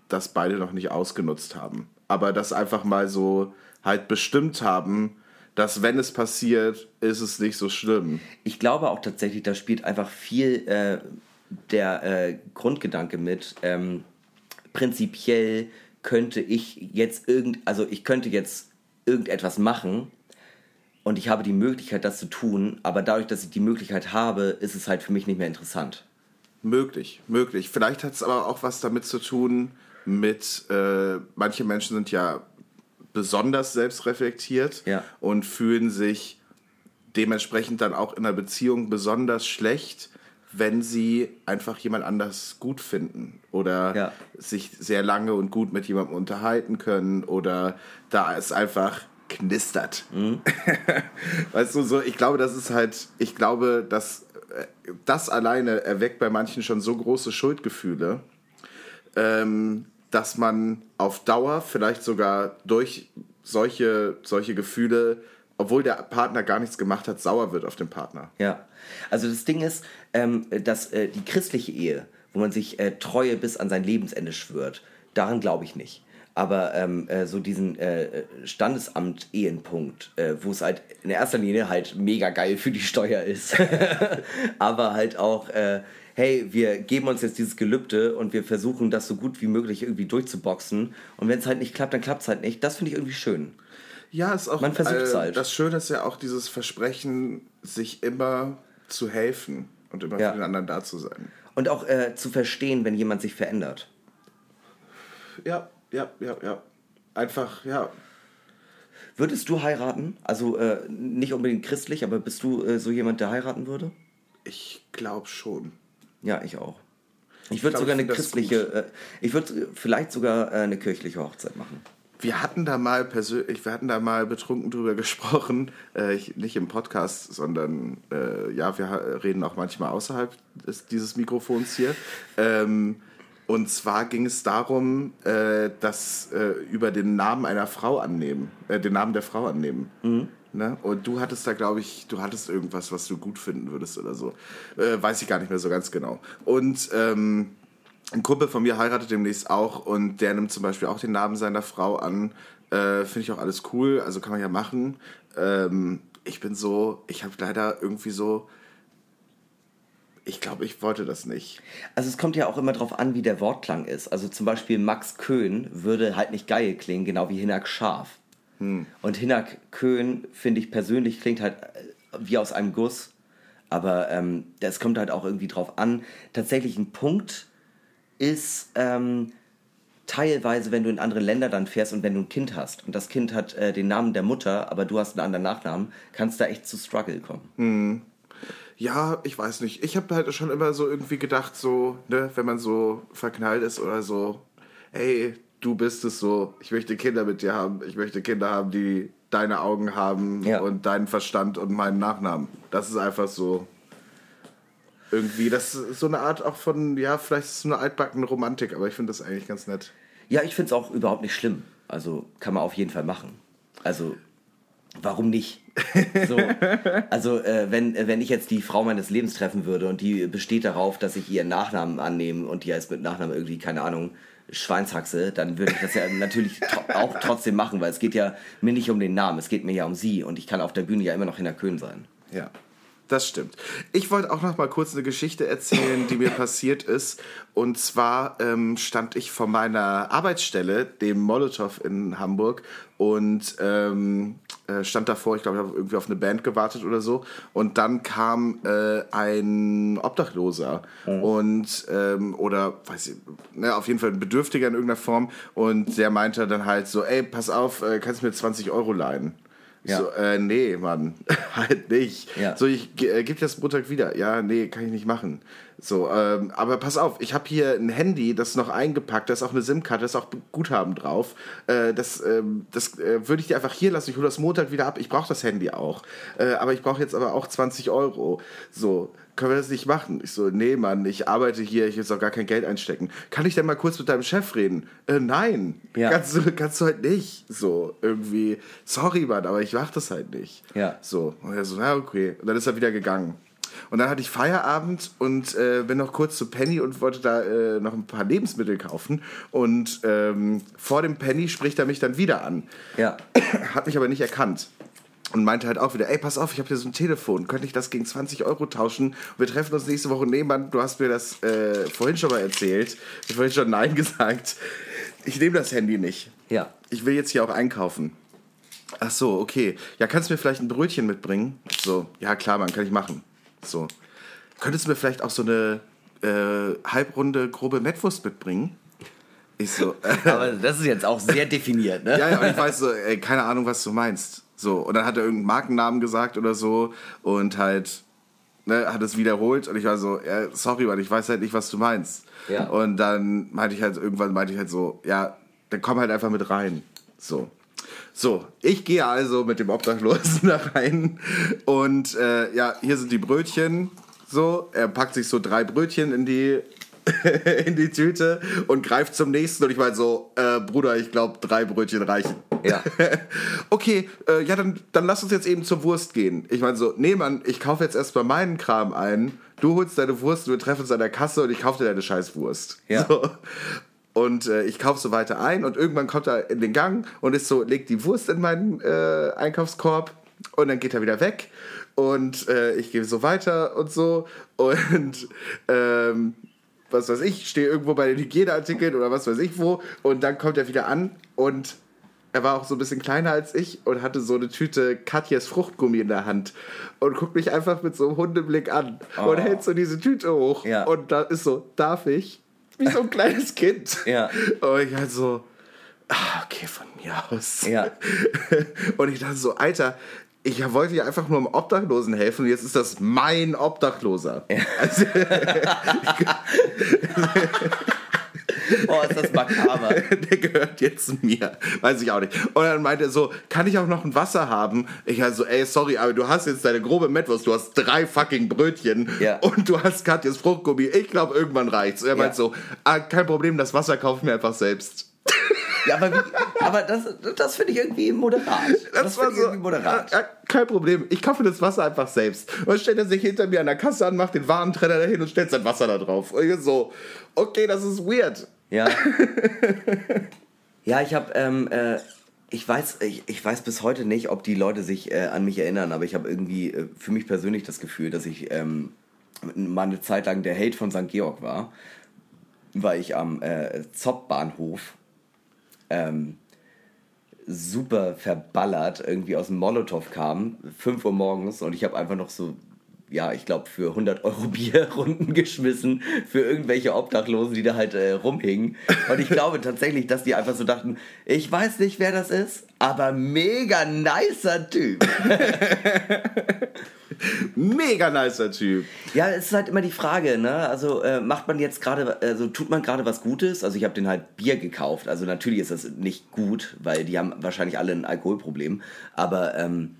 das beide noch nicht ausgenutzt haben. Aber das einfach mal so halt bestimmt haben, dass wenn es passiert, ist es nicht so schlimm. Ich glaube auch tatsächlich, da spielt einfach viel äh, der äh, Grundgedanke mit. Ähm, prinzipiell könnte ich jetzt irgend, also ich könnte jetzt irgendetwas machen und ich habe die Möglichkeit, das zu tun, aber dadurch, dass ich die Möglichkeit habe, ist es halt für mich nicht mehr interessant. Möglich, möglich. Vielleicht hat es aber auch was damit zu tun mit, äh, manche Menschen sind ja besonders selbstreflektiert Ja. und fühlen sich dementsprechend dann auch in einer Beziehung besonders schlecht, wenn sie einfach jemand anders gut finden oder Ja. sich sehr lange und gut mit jemandem unterhalten können oder da es einfach knistert. weißt du, so, ich glaube, das ist halt, ich glaube, dass äh, das alleine erweckt bei manchen schon so große Schuldgefühle, ähm, dass man auf Dauer vielleicht sogar durch solche, solche Gefühle, obwohl der Partner gar nichts gemacht hat, sauer wird auf den Partner. Ja, also das Ding ist, ähm, dass äh, die christliche Ehe, wo man sich äh, Treue bis an sein Lebensende schwört, daran glaube ich nicht. Aber ähm, äh, so diesen äh, Standesamt-Ehenpunkt, äh, wo es halt in erster Linie halt mega geil für die Steuer ist, aber halt auch, äh, hey, wir geben uns jetzt dieses Gelübde und wir versuchen das so gut wie möglich irgendwie durchzuboxen. Und wenn es halt nicht klappt, dann klappt es halt nicht. Das finde ich irgendwie schön. Ja, ist auch. Man versucht es äh, halt. Das Schöne ist ja auch dieses Versprechen, sich immer zu helfen und immer Ja. für den anderen da zu sein. Und auch äh, zu verstehen, wenn jemand sich verändert. Ja, ja, ja, ja. Einfach, ja. Würdest du heiraten? Also äh, nicht unbedingt christlich, aber bist du äh, so jemand, der heiraten würde? Ich glaube schon. Ja, ich auch. Ich würde sogar eine christliche, äh, ich würde vielleicht sogar äh, eine kirchliche Hochzeit machen. Wir hatten da mal persönlich, wir hatten da mal betrunken drüber gesprochen, äh, ich, nicht im Podcast, sondern äh, ja, wir reden auch manchmal außerhalb des, dieses Mikrofons hier. Ähm, und zwar ging es darum, äh, dass äh, über den Namen einer Frau annehmen, äh, den Namen der Frau annehmen. Ne? Und du hattest da, glaube ich, du hattest irgendwas, was du gut finden würdest oder so. Äh, weiß ich gar nicht mehr so ganz genau. Und ähm, ein Kumpel von mir heiratet demnächst auch und der nimmt zum Beispiel auch den Namen seiner Frau an. Äh, Finde ich auch alles cool, also kann man ja machen. Ähm, ich bin so, ich habe leider irgendwie so, ich glaube, ich wollte das nicht. Also es kommt ja auch immer drauf an, wie der Wortklang ist. Also zum Beispiel Max Köhn würde halt nicht geil klingen, genau wie Hinak Scharf. Und Hinak Köhn, finde ich persönlich, klingt halt äh, wie aus einem Guss. Aber ähm, das kommt halt auch irgendwie drauf an. Tatsächlich ein Punkt ist ähm, teilweise, wenn du in andere Länder dann fährst und wenn du ein Kind hast und das Kind hat äh, den Namen der Mutter, aber du hast einen anderen Nachnamen, kannst da echt zu Struggle kommen. Ja, ich weiß nicht. Ich habe halt schon immer so irgendwie gedacht, so, ne, wenn man so verknallt ist oder so, hey, du bist es so, ich möchte Kinder mit dir haben, ich möchte Kinder haben, die deine Augen haben Ja. und deinen Verstand und meinen Nachnamen. Das ist einfach so irgendwie, das ist so eine Art auch von, ja, vielleicht ist es so eine altbackene Romantik, aber ich finde das eigentlich ganz nett. Ja, ich finde es auch überhaupt nicht schlimm. Also kann man auf jeden Fall machen. Also warum nicht? So, also äh, wenn, äh, wenn ich jetzt die Frau meines Lebens treffen würde und die besteht darauf, dass ich ihren Nachnamen annehme und die heißt mit Nachnamen irgendwie, keine Ahnung, Schweinshaxe, dann würde ich das ja natürlich auch trotzdem machen, weil es geht ja mir nicht um den Namen, es geht mir ja um sie und ich kann auf der Bühne ja immer noch Hinter Köln sein. Ja, das stimmt. Ich wollte auch noch mal kurz eine Geschichte erzählen, die mir passiert ist. Und zwar ähm, stand ich vor meiner Arbeitsstelle, dem Molotow in Hamburg, und ähm, äh, stand davor, ich glaube, ich habe irgendwie auf eine Band gewartet oder so. Und dann kam äh, ein Obdachloser und ähm, oder weiß ich, ne, auf jeden Fall ein Bedürftiger in irgendeiner Form. Und der meinte dann halt so, ey, pass auf, äh, kannst du mir 20 Euro leihen? Ja. So, äh, nee, Mann, halt nicht. Ja. So, ich äh, gib dir das Montag wieder. Ja, nee, kann ich nicht machen. So, ähm, aber pass auf, ich habe hier ein Handy, das ist noch eingepackt, da ist auch eine SIM-Karte, da ist auch Guthaben drauf. Äh, das ähm, das äh, würde ich dir einfach hier lassen. Ich hole das Montag wieder ab. Ich brauche das Handy auch. Äh, aber ich brauche jetzt aber auch 20 Euro. So, können wir das nicht machen? Ich so, nee, Mann, ich arbeite hier, ich will jetzt auch gar kein Geld einstecken. Kann ich denn mal kurz mit deinem Chef reden? Äh, nein, Ja. kannst, du, kannst du halt nicht. So, irgendwie, sorry, Mann, aber ich mach das halt nicht. Ja. So, und er so, na okay. Und dann ist er wieder gegangen. Und dann hatte ich Feierabend und äh, bin noch kurz zu Penny und wollte da äh, noch ein paar Lebensmittel kaufen. Und ähm, vor dem Penny spricht er mich dann wieder an. Ja. Hat mich aber nicht erkannt. Und meinte halt auch wieder, ey, pass auf, ich habe hier so ein Telefon, könnte ich das gegen 20 Euro tauschen? Wir treffen uns nächste Woche. Nee, Mann, du hast mir das äh, vorhin schon mal erzählt. Ich habe vorhin schon Nein gesagt. Ich nehme das Handy nicht. Ja. Ich will jetzt hier auch einkaufen. Ach so, okay. Ja, kannst du mir vielleicht ein Brötchen mitbringen? So, ja klar, Mann, kann ich machen. So. Könntest du mir vielleicht auch so eine äh, halbrunde grobe Mettwurst mitbringen? Ich so, äh, Aber das ist jetzt auch sehr definiert, ne? ja, ja, und ich weiß so, ey, keine Ahnung, was du meinst. So, und dann hat er irgendeinen Markennamen gesagt oder so und halt, ne, hat es wiederholt und ich war so, ja, sorry, Mann, ich weiß halt nicht, was du meinst. Ja. Und dann meinte ich halt, irgendwann meinte ich halt so, ja, dann komm halt einfach mit rein. So. So, ich gehe also mit dem Obdachlosen da rein und äh, ja, hier sind die Brötchen. So, er packt sich so drei Brötchen in die in die Tüte und greift zum nächsten und ich meine so, äh, Bruder, ich glaube, drei Brötchen reichen. Ja. okay, äh, ja, dann, dann lass uns jetzt eben zur Wurst gehen. Ich meine so, nee, Mann, ich kaufe jetzt erstmal meinen Kram ein, du holst deine Wurst, wir treffen uns an der Kasse und ich kaufe dir deine Scheißwurst. Ja. So. Und äh, ich kaufe so weiter ein und irgendwann kommt er in den Gang und ist so, legt die Wurst in meinen äh, Einkaufskorb und dann geht er wieder weg und äh, ich gehe so weiter und so und ähm, was weiß ich, stehe irgendwo bei den Hygieneartikeln oder was weiß ich wo und dann kommt er wieder an und er war auch so ein bisschen kleiner als ich und hatte so eine Tüte Katjes Fruchtgummi in der Hand und guckt mich einfach mit so einem Hundeblick an und hält so diese Tüte hoch Ja. und da ist so, darf ich? Wie so ein kleines Kind. Ja. Und ich halt so, ah, okay, von mir aus. Ja. Und ich dachte so, Alter, ich wollte ja einfach nur einem Obdachlosen helfen und jetzt ist das mein Obdachloser. Also, Oh, ist das makaber. der gehört jetzt mir. Weiß ich auch nicht. Und dann meinte er so, kann ich auch noch ein Wasser haben? Ich also, ey, sorry, aber du hast jetzt deine grobe Mettwurst, du hast drei fucking Brötchen Ja. und du hast Katjes Fruchtgummi. Ich glaube, irgendwann reicht's. Und er Ja. meint so, ah, kein Problem, das Wasser kauf ich mir einfach selbst. Ja, aber, wie, aber das, das finde ich irgendwie moderat. Das, war finde ich irgendwie moderat. Ja, kein Problem. Ich kaufe das Wasser einfach selbst. Und dann stellt er sich hinter mir an der Kasse an, macht den Warentrenner dahin und stellt sein Wasser da drauf. Und ich so, okay, das ist weird. Ja. ja, ich habe, ähm, äh, ich weiß, ich, ich weiß bis heute nicht, ob die Leute sich äh, an mich erinnern, aber ich habe irgendwie äh, für mich persönlich das Gefühl, dass ich ähm, mal eine Zeit lang der Held von St. Georg war, weil ich am äh, Zopp-Bahnhof ähm, super verballert irgendwie aus dem Molotow kam, 5 Uhr morgens und ich habe einfach noch so, ja, ich glaube für 100 Euro Bier Runden geschmissen für irgendwelche Obdachlosen, die da halt äh, rumhingen. Und ich glaube tatsächlich, dass die einfach so dachten, ich weiß nicht, wer das ist, aber mega nicer Typ. Mega nicer Typ. Ja, es ist halt immer die Frage, ne? Also äh, macht man jetzt gerade, also tut man gerade was Gutes? Also ich habe den halt Bier gekauft. Also natürlich ist das nicht gut, weil die haben wahrscheinlich alle ein Alkoholproblem. Aber ähm,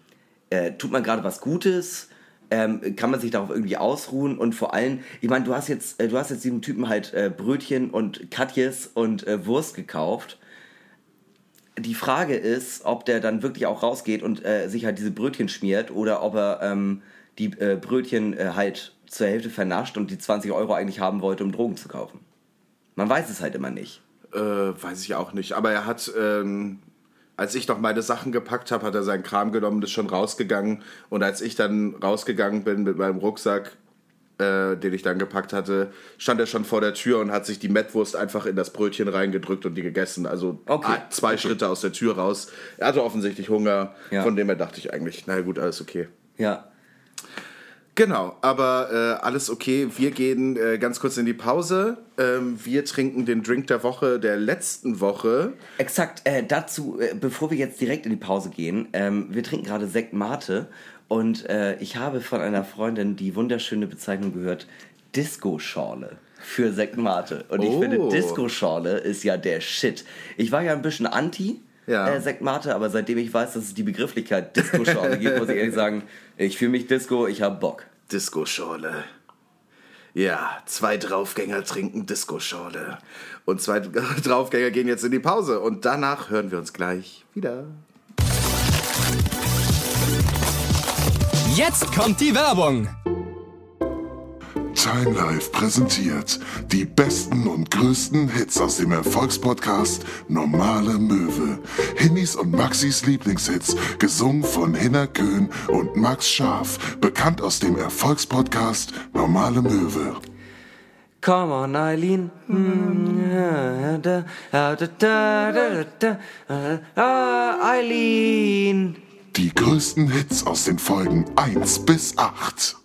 äh, tut man gerade was Gutes? Ähm, kann man sich darauf irgendwie ausruhen und vor allem, ich meine, du hast jetzt, äh, du hast jetzt diesem Typen halt äh, Brötchen und Katjes und äh, Wurst gekauft. Die Frage ist, ob der dann wirklich auch rausgeht und äh, sich halt diese Brötchen schmiert oder ob er ähm, die äh, Brötchen äh, halt zur Hälfte vernascht und die 20 Euro eigentlich haben wollte, um Drogen zu kaufen. Man weiß es halt immer nicht. Äh, weiß ich auch nicht. Aber er hat, ähm, als ich noch meine Sachen gepackt habe, hat er seinen Kram genommen, ist schon rausgegangen. Und als ich dann rausgegangen bin mit meinem Rucksack, äh, den ich dann gepackt hatte, stand er schon vor der Tür und hat sich die Mettwurst einfach in das Brötchen reingedrückt und die gegessen. Also Okay. ah, zwei Schritte aus der Tür raus. Er hatte offensichtlich Hunger, Ja. von dem her dachte ich eigentlich, na gut, alles okay. Ja. Genau, aber äh, alles okay. Wir gehen äh, ganz kurz in die Pause. Ähm, wir trinken den Drink der Woche der letzten Woche. Exakt, äh, dazu, äh, bevor wir jetzt direkt in die Pause gehen, ähm, wir trinken gerade Sekt Mate und äh, ich habe von einer Freundin die wunderschöne Bezeichnung gehört, Disco-Schorle für Sekt Mate. Und ich Oh. finde, Disco-Schorle ist ja der Shit. Ich war ja ein bisschen anti Ja. äh, Sekt Mate, aber seitdem ich weiß, dass es die Begrifflichkeit Disco-Schorle gibt, muss ich ehrlich sagen, ich fühle mich Disco, ich habe Bock. Disco-Schorle. Ja, zwei Draufgänger trinken Disco-Schorle. Und zwei Draufgänger gehen jetzt in die Pause. Und danach hören wir uns gleich wieder. Jetzt kommt die Werbung. Time Life präsentiert die besten und größten Hits aus dem Erfolgspodcast Normale Möwe. Hinnis und Maxis Lieblingshits, gesungen von Hinner Köhn und Max Scharf, bekannt aus dem Erfolgspodcast Normale Möwe. Come on, Eileen. Eileen. Die größten Hits aus den Folgen 1 bis 8.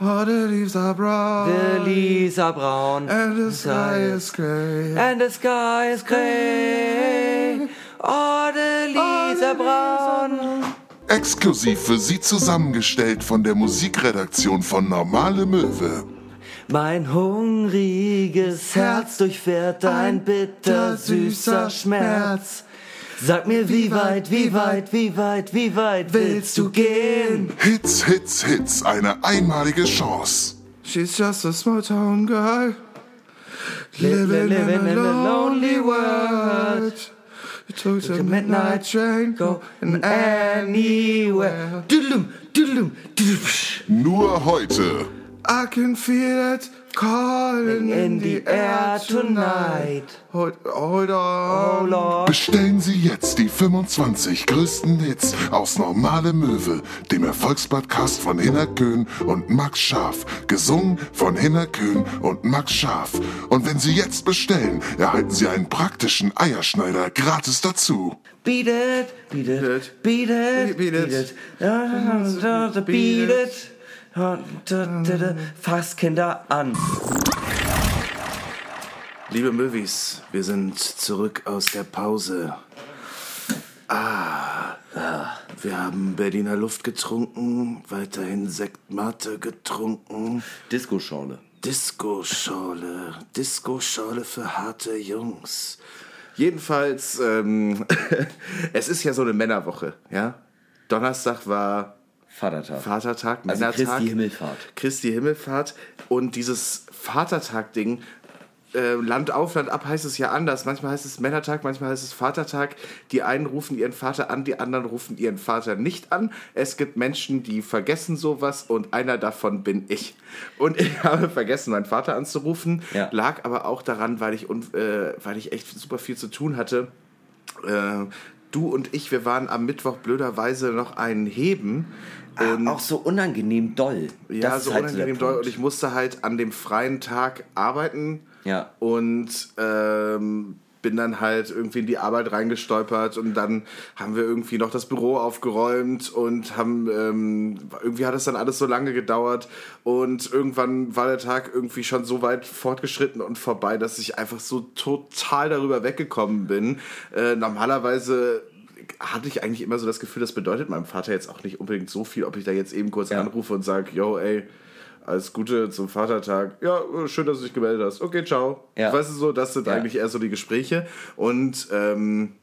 Oh, the leaves are brown. Der Lisa Braun. And the sky is gray. And the sky is grey. Oh, der Lisa Braun. Exklusiv für Sie zusammengestellt von der Musikredaktion von Normale Möwe. Mein hungriges Herz durchfährt ein bittersüßer Schmerz. Sag mir, wie weit, wie weit, wie weit, wie weit willst du gehen? Hits, Hits, Hits, eine einmalige Chance. She's just a small town girl. Living, living in a lonely world. You took The midnight train, go anywhere. Düdelum, düdelum, düdelum. Nur heute. I can feel it calling In the air tonight. Hold, hold Oh on. Lord. Bestellen Sie jetzt die 25 größten Hits aus Normale Möwe, dem Erfolgspodcast von Hinner Köhn und Max Scharf, gesungen von Hinner Köhn und Max Scharf. Und wenn Sie jetzt bestellen, erhalten Sie einen praktischen Eierschneider gratis dazu. Beat it, beat it, beat it, Beat it. beat it, beat it, beat it. Fass Kinder an. Liebe Movies, wir sind zurück aus der Pause. Ah, wir haben Berliner Luft getrunken, weiterhin Sekt Mate getrunken. Disco-Schorle. Disco-Schorle, Disco-Schorle für harte Jungs. Jedenfalls, ähm, es ist ja so eine Männerwoche, ja? Donnerstag war Vatertag. Vatertag, Also Männertag. Christi Himmelfahrt. Christi Himmelfahrt. Und dieses Vatertag-Ding, äh, Land auf, Land ab heißt es ja anders. Manchmal heißt es Männertag, manchmal heißt es Vatertag. Die einen rufen ihren Vater an, die anderen rufen ihren Vater nicht an. Es gibt Menschen, die vergessen sowas und einer davon bin ich. Und ich habe vergessen, meinen Vater anzurufen. Ja. Lag aber auch daran, weil ich, äh, weil ich echt super viel zu tun hatte. Äh, du und ich, wir waren am Mittwoch blöderweise noch einen Heben. Und Ah, auch so unangenehm doll. ja, Das so halt unangenehm doll. Und ich musste halt an dem freien Tag arbeiten. Ja. Und ähm, bin dann halt irgendwie in die Arbeit reingestolpert und dann haben wir irgendwie noch das Büro aufgeräumt und haben ähm, irgendwie hat es dann alles so lange gedauert und irgendwann war der Tag irgendwie schon so weit fortgeschritten und vorbei, dass ich einfach so total darüber weggekommen bin. Äh, normalerweise hatte ich eigentlich immer so das Gefühl, das bedeutet meinem Vater jetzt auch nicht unbedingt so viel, ob ich da jetzt eben kurz Ja. anrufe und sage, yo, ey, alles Gute zum Vatertag. Ja, schön, dass du dich gemeldet hast. Okay, ciao. Ja. Weißt du so, das sind Ja. eigentlich eher so die Gespräche. Und ähm,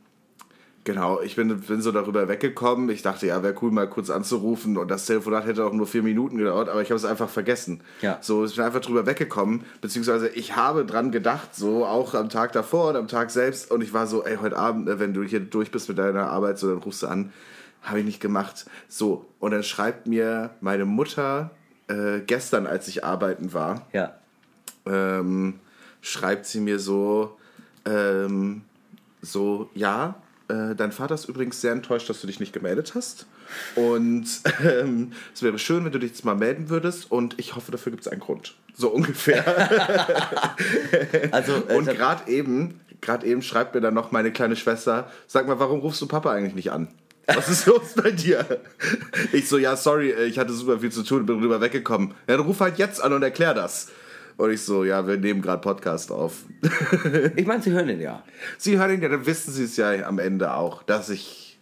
genau, ich bin, bin so darüber weggekommen. Ich dachte, ja, wäre cool, mal kurz anzurufen. Und das Telefonat hätte auch nur vier Minuten gedauert, aber ich habe es einfach vergessen. Ja. So, ich bin einfach drüber weggekommen. Beziehungsweise ich habe dran gedacht, so auch am Tag davor und am Tag selbst. Und ich war so, ey, heute Abend, äh, wenn du hier durch bist mit deiner Arbeit, so, dann rufst du an. Habe ich nicht gemacht. So, und dann schreibt mir meine Mutter äh, gestern, als ich arbeiten war, Ja. ähm, schreibt sie mir so, ähm, so, ja, äh, dein Vater ist übrigens sehr enttäuscht, dass du dich nicht gemeldet hast. Und ähm, es wäre schön, wenn du dich jetzt mal melden würdest. Und ich hoffe, dafür gibt es einen Grund. So ungefähr. Also, äh, Und gerade eben, gerade eben schreibt mir dann noch meine kleine Schwester, sag mal, warum rufst du Papa eigentlich nicht an? Was ist los bei dir? Ich so, ja, sorry, äh, ich hatte super viel zu tun, bin rüber weggekommen. Ja, dann ruf halt jetzt an und erklär das. Und ich so, ja, wir nehmen gerade Podcast auf. ich meine, Sie hören den ja. Sie hören ihn ja, dann wissen Sie es ja am Ende auch, dass ich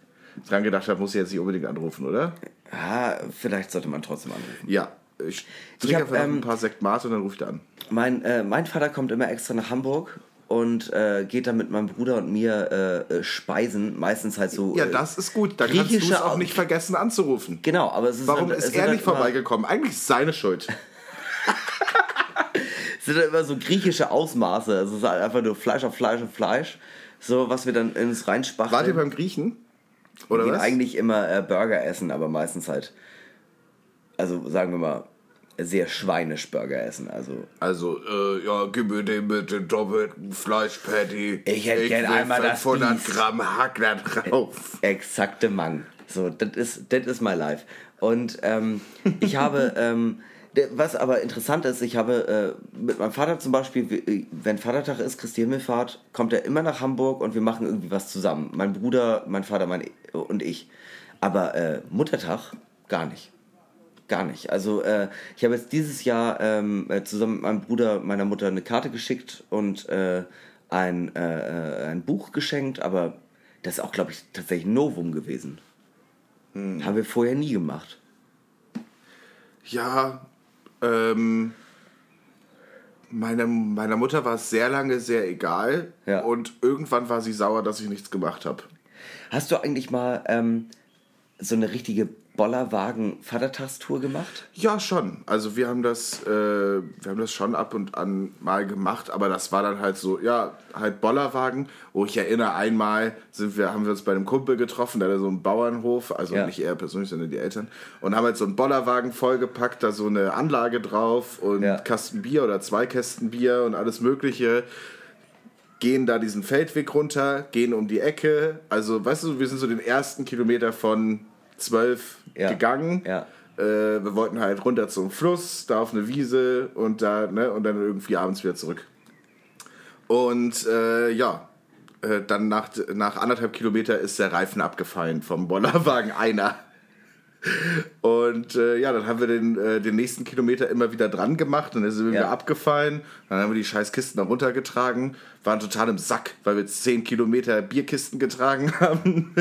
dran gedacht habe, muss ich jetzt nicht unbedingt anrufen, oder? Ja, vielleicht sollte man trotzdem anrufen. Ja. Ich Ich trinke einfach ähm, ein paar Sektmate und dann ich da an. Mein, äh, mein Vater kommt immer extra nach Hamburg und äh, geht dann mit meinem Bruder und mir äh, äh, speisen. Meistens halt so. Ja, äh, das ist gut. Dann kannst du es auch Au- nicht vergessen anzurufen. Genau, aber es ist Warum dann, es ist er dann nicht vorbeigekommen? Eigentlich ist es seine Schuld. Sind dann immer so griechische Ausmaße. Also es ist halt einfach nur Fleisch auf Fleisch auf Fleisch. So, was wir dann ins reinspachteln. Wart ihr beim Griechen? wir Oder gehen was? eigentlich immer äh, Burger essen, aber meistens halt, also sagen wir mal, sehr schweinisch Burger essen. Also Also, äh, ja, gib mir den mit dem doppelten Fleischpatty. Ich hätte gern einmal das 500 Biest. Gramm Hack da drauf. exakte Mang. So, das ist, ist my life. Und ähm, ich habe, ähm, was aber interessant ist, ich habe äh, mit meinem Vater zum Beispiel, wie- wenn Vatertag ist, Christi Himmelfahrt, kommt er immer nach Hamburg und wir machen irgendwie was zusammen. Mein Bruder, mein Vater mein, und ich. Aber äh, Muttertag gar nicht. Gar nicht. Also äh, ich habe jetzt dieses Jahr ähm, äh, zusammen mit meinem Bruder meiner Mutter eine Karte geschickt und äh, ein, äh, äh, ein Buch geschenkt, aber das ist auch, glaube ich, tatsächlich ein Novum gewesen. Haben wir vorher nie gemacht. Ja, ähm, meine, meiner Mutter war es sehr lange sehr egal. Ja. Und irgendwann war sie sauer, dass ich nichts gemacht habe. Hast du eigentlich mal ähm, so eine richtige Bollerwagen-Vatertagstour gemacht? Ja, schon. Also wir haben das, äh, wir haben das schon ab und an mal gemacht, aber das war dann halt so, ja, halt Bollerwagen, wo ich erinnere, einmal sind wir, haben wir uns bei einem Kumpel getroffen, der hatte so einen Bauernhof, also Ja. nicht er persönlich, sondern die Eltern, und haben halt so einen Bollerwagen vollgepackt, da so eine Anlage drauf und Ja. Kasten Bier oder zwei Kästen Bier und alles Mögliche. Gehen da diesen Feldweg runter, gehen um die Ecke. Also, weißt du, wir sind so den ersten Kilometer von zwölf Ja. gegangen. Ja. Äh, wir wollten halt runter zum Fluss, da auf eine Wiese und da, ne, und dann irgendwie abends wieder zurück. Und äh, ja, äh, dann nach, nach anderthalb Kilometer ist der Reifen abgefallen vom Bollerwagen einer. Und äh, ja, dann haben wir den, äh, den nächsten Kilometer immer wieder dran gemacht dann sind wir Ja. wieder abgefallen. Dann haben wir die scheiß Kisten da runtergetragen, waren total im Sack, weil wir 10 Kilometer Bierkisten getragen haben.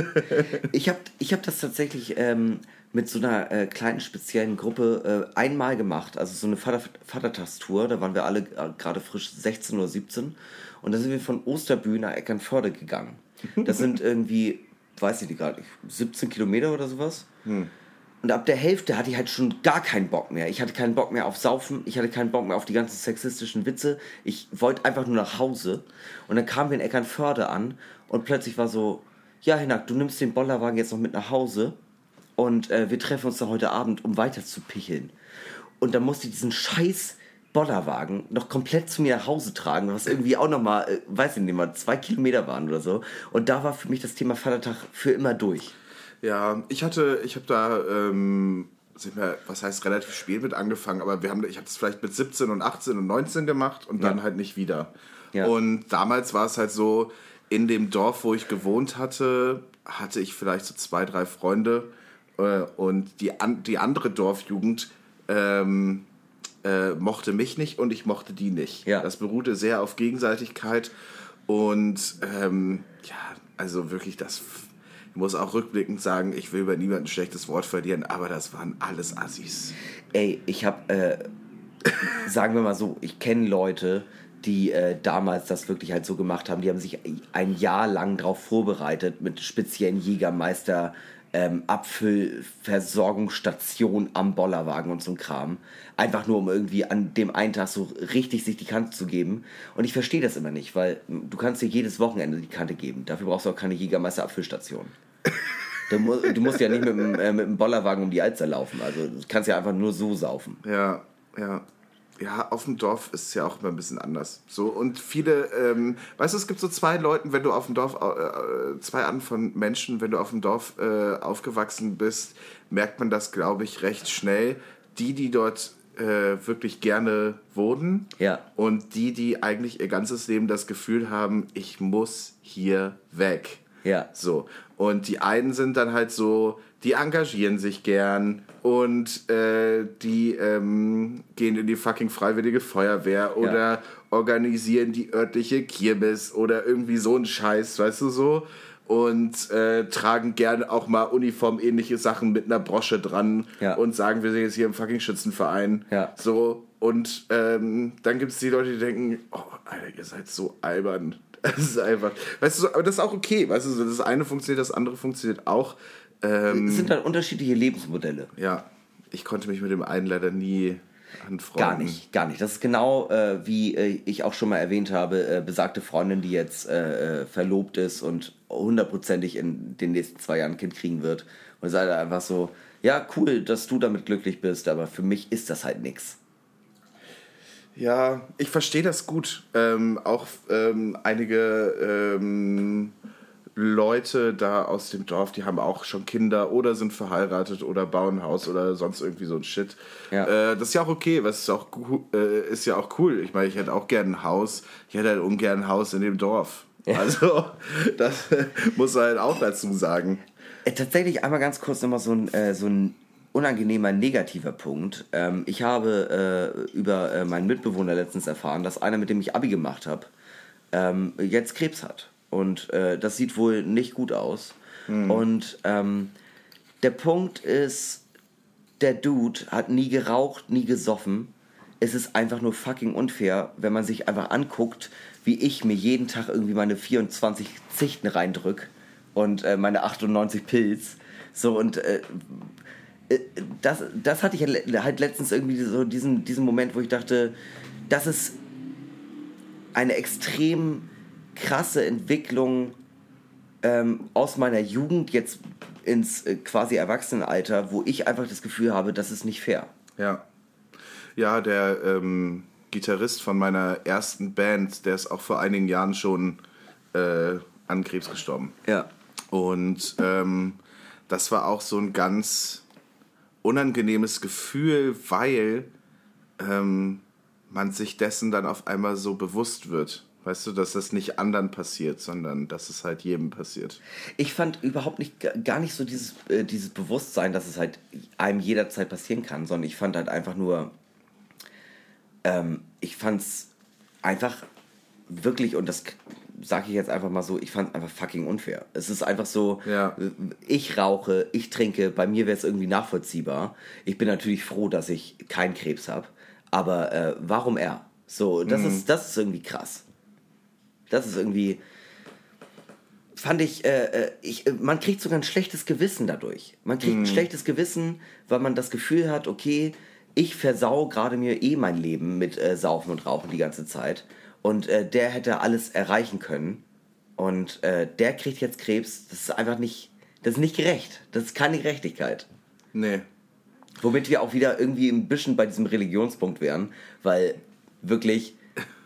Ich habe ich hab das tatsächlich ähm, mit so einer äh, kleinen speziellen Gruppe äh, einmal gemacht. Also so eine Vater Vatertagstour. Da waren wir alle äh, gerade frisch 16 oder 17. Und da sind wir von Osterbühne nach Eckernförde gegangen. Das sind irgendwie, weiß ich nicht gerade, 17 Kilometer oder sowas. Und ab der Hälfte hatte ich halt schon gar keinen Bock mehr. Ich hatte keinen Bock mehr auf Saufen, ich hatte keinen Bock mehr auf die ganzen sexistischen Witze. Ich wollte einfach nur nach Hause. Und dann kamen wir in Eckernförde an und plötzlich war so, ja Hinak, du nimmst den Bollerwagen jetzt noch mit nach Hause und äh, wir treffen uns dann heute Abend, um weiter zu picheln. Und dann musste ich diesen scheiß Bollerwagen noch komplett zu mir nach Hause tragen, was irgendwie auch nochmal, äh, weiß ich nicht mal, zwei Kilometer waren oder so. Und da war für mich das Thema Vatertag für immer durch. Ja, ich hatte, ich habe da, ähm, wir, was heißt relativ spät mit angefangen, aber wir haben, ich habe das vielleicht mit 17 und 18 und 19 gemacht und dann Ja. halt nicht wieder. Ja. Und damals war es halt so, in dem Dorf, wo ich gewohnt hatte, hatte ich vielleicht so zwei, drei Freunde äh, und die, an, die andere Dorfjugend ähm, äh, mochte mich nicht und ich mochte die nicht. Ja. Das beruhte sehr auf Gegenseitigkeit und ähm, ja, also wirklich das. Ich muss auch rückblickend sagen, ich will über niemanden ein schlechtes Wort verlieren, aber das waren alles Assis. Ey, ich habe, äh, sagen wir mal so, ich kenne Leute, die äh, damals das wirklich halt so gemacht haben. Die haben sich ein Jahr lang darauf vorbereitet mit speziellen Jägermeister. Ähm, Abfüllversorgungsstation am Bollerwagen und so ein Kram. Einfach nur, um irgendwie an dem einen Tag so richtig sich die Kante zu geben. Und ich verstehe das immer nicht, weil du kannst dir jedes Wochenende die Kante geben. Dafür brauchst du auch keine Jägermeister-Abfüllstation. Du, mu du musst ja nicht mit dem, äh, mit dem Bollerwagen um die Alster laufen. Also du kannst ja einfach nur so saufen. Ja, ja. Ja, auf dem Dorf ist es ja auch immer ein bisschen anders. So, und viele, ähm, weißt du, es gibt so zwei Leuten, wenn du auf dem Dorf, äh, zwei Arten von Menschen, wenn du auf dem Dorf äh, aufgewachsen bist, merkt man das, glaube ich, recht schnell. Die, die dort äh, wirklich gerne wohnen Ja. und die, die eigentlich ihr ganzes Leben das Gefühl haben, ich muss hier weg. Ja. So. Und die einen sind dann halt so, die engagieren sich gern und äh, die ähm, gehen in die fucking freiwillige Feuerwehr oder organisieren die örtliche Kirmes oder irgendwie so ein Scheiß, weißt du so? Und äh, tragen gerne auch mal uniformähnliche Sachen mit einer Brosche dran Ja. und sagen, wir sind jetzt hier im fucking Schützenverein. Ja. So. Und ähm, dann gibt es die Leute, die denken, oh, Alter, ihr seid so albern. Das ist einfach, weißt du, aber das ist auch okay, weißt du, das eine funktioniert, das andere funktioniert auch. Ähm, Es sind dann unterschiedliche Lebensmodelle. ja, ich konnte mich mit dem einen leider nie anfreunden. Gar nicht, gar nicht. Das ist genau äh, wie äh, ich auch schon mal erwähnt habe, äh, besagte Freundin, die jetzt äh, äh, verlobt ist und hundertprozentig in den nächsten zwei Jahren ein Kind kriegen wird. Und es ist halt einfach so, ja, cool, dass du damit glücklich bist, aber für mich ist das halt nix. Ja, ich verstehe das gut. Ähm, auch ähm, einige ähm, Leute da aus dem Dorf, die haben auch schon Kinder oder sind verheiratet oder bauen ein Haus oder sonst irgendwie so ein Shit. Ja. Äh, das ist ja auch okay, was ist auch, äh, ist ja auch cool. Ich meine, ich hätte auch gern ein Haus. Ich hätte halt ungern ein Haus in dem Dorf. Also, das muss man halt auch dazu sagen. Äh, Tatsächlich einmal ganz kurz nochmal so ein, äh, so ein unangenehmer negativer Punkt. Ähm, ich habe äh, über äh, meinen Mitbewohner letztens erfahren, dass einer, mit dem ich Abi gemacht habe, ähm, jetzt Krebs hat. Und äh, das sieht wohl nicht gut aus. Und ähm, der Punkt ist, der Dude hat nie geraucht, nie gesoffen. Es ist einfach nur fucking unfair, wenn man sich einfach anguckt, wie ich mir jeden Tag irgendwie meine 24 Zichten reindrück und äh, meine 98 Pilz. So und äh, äh, das, das hatte ich halt letztens irgendwie so diesen, diesen Moment, wo ich dachte, das ist eine extrem krasse Entwicklung ähm, aus meiner Jugend jetzt ins äh, quasi Erwachsenenalter, wo ich einfach das Gefühl habe, das ist nicht fair. Ja. Ja, der ähm, Gitarrist von meiner ersten Band, der ist auch vor einigen Jahren schon äh, an Krebs gestorben. Ja. Und ähm, das war auch so ein ganz unangenehmes Gefühl, weil ähm, man sich dessen dann auf einmal so bewusst wird. Weißt du, dass das nicht anderen passiert, sondern dass es halt jedem passiert. Ich fand überhaupt nicht gar nicht so dieses, äh, dieses Bewusstsein, dass es halt einem jederzeit passieren kann, sondern ich fand halt einfach nur, ähm, ich fand es einfach wirklich, und das sage ich jetzt einfach mal so, ich fand es einfach fucking unfair. Es ist einfach so, ja. ich rauche, ich trinke, bei mir wäre es irgendwie nachvollziehbar. Ich bin natürlich froh, dass ich keinen Krebs habe, aber äh, warum er? So, das, mhm. ist, das ist irgendwie krass. Das ist irgendwie, fand ich, äh, äh ich, man kriegt sogar ein schlechtes Gewissen dadurch. Man kriegt mhm. ein schlechtes Gewissen, weil man das Gefühl hat, okay, ich versau gerade mir eh mein Leben mit äh, Saufen und Rauchen die ganze Zeit. Und äh, der hätte alles erreichen können. Und äh, der kriegt jetzt Krebs. Das ist einfach nicht, das ist nicht gerecht. Das ist keine Gerechtigkeit. Nee. Womit wir auch wieder irgendwie ein bisschen bei diesem Religionspunkt wären, weil wirklich,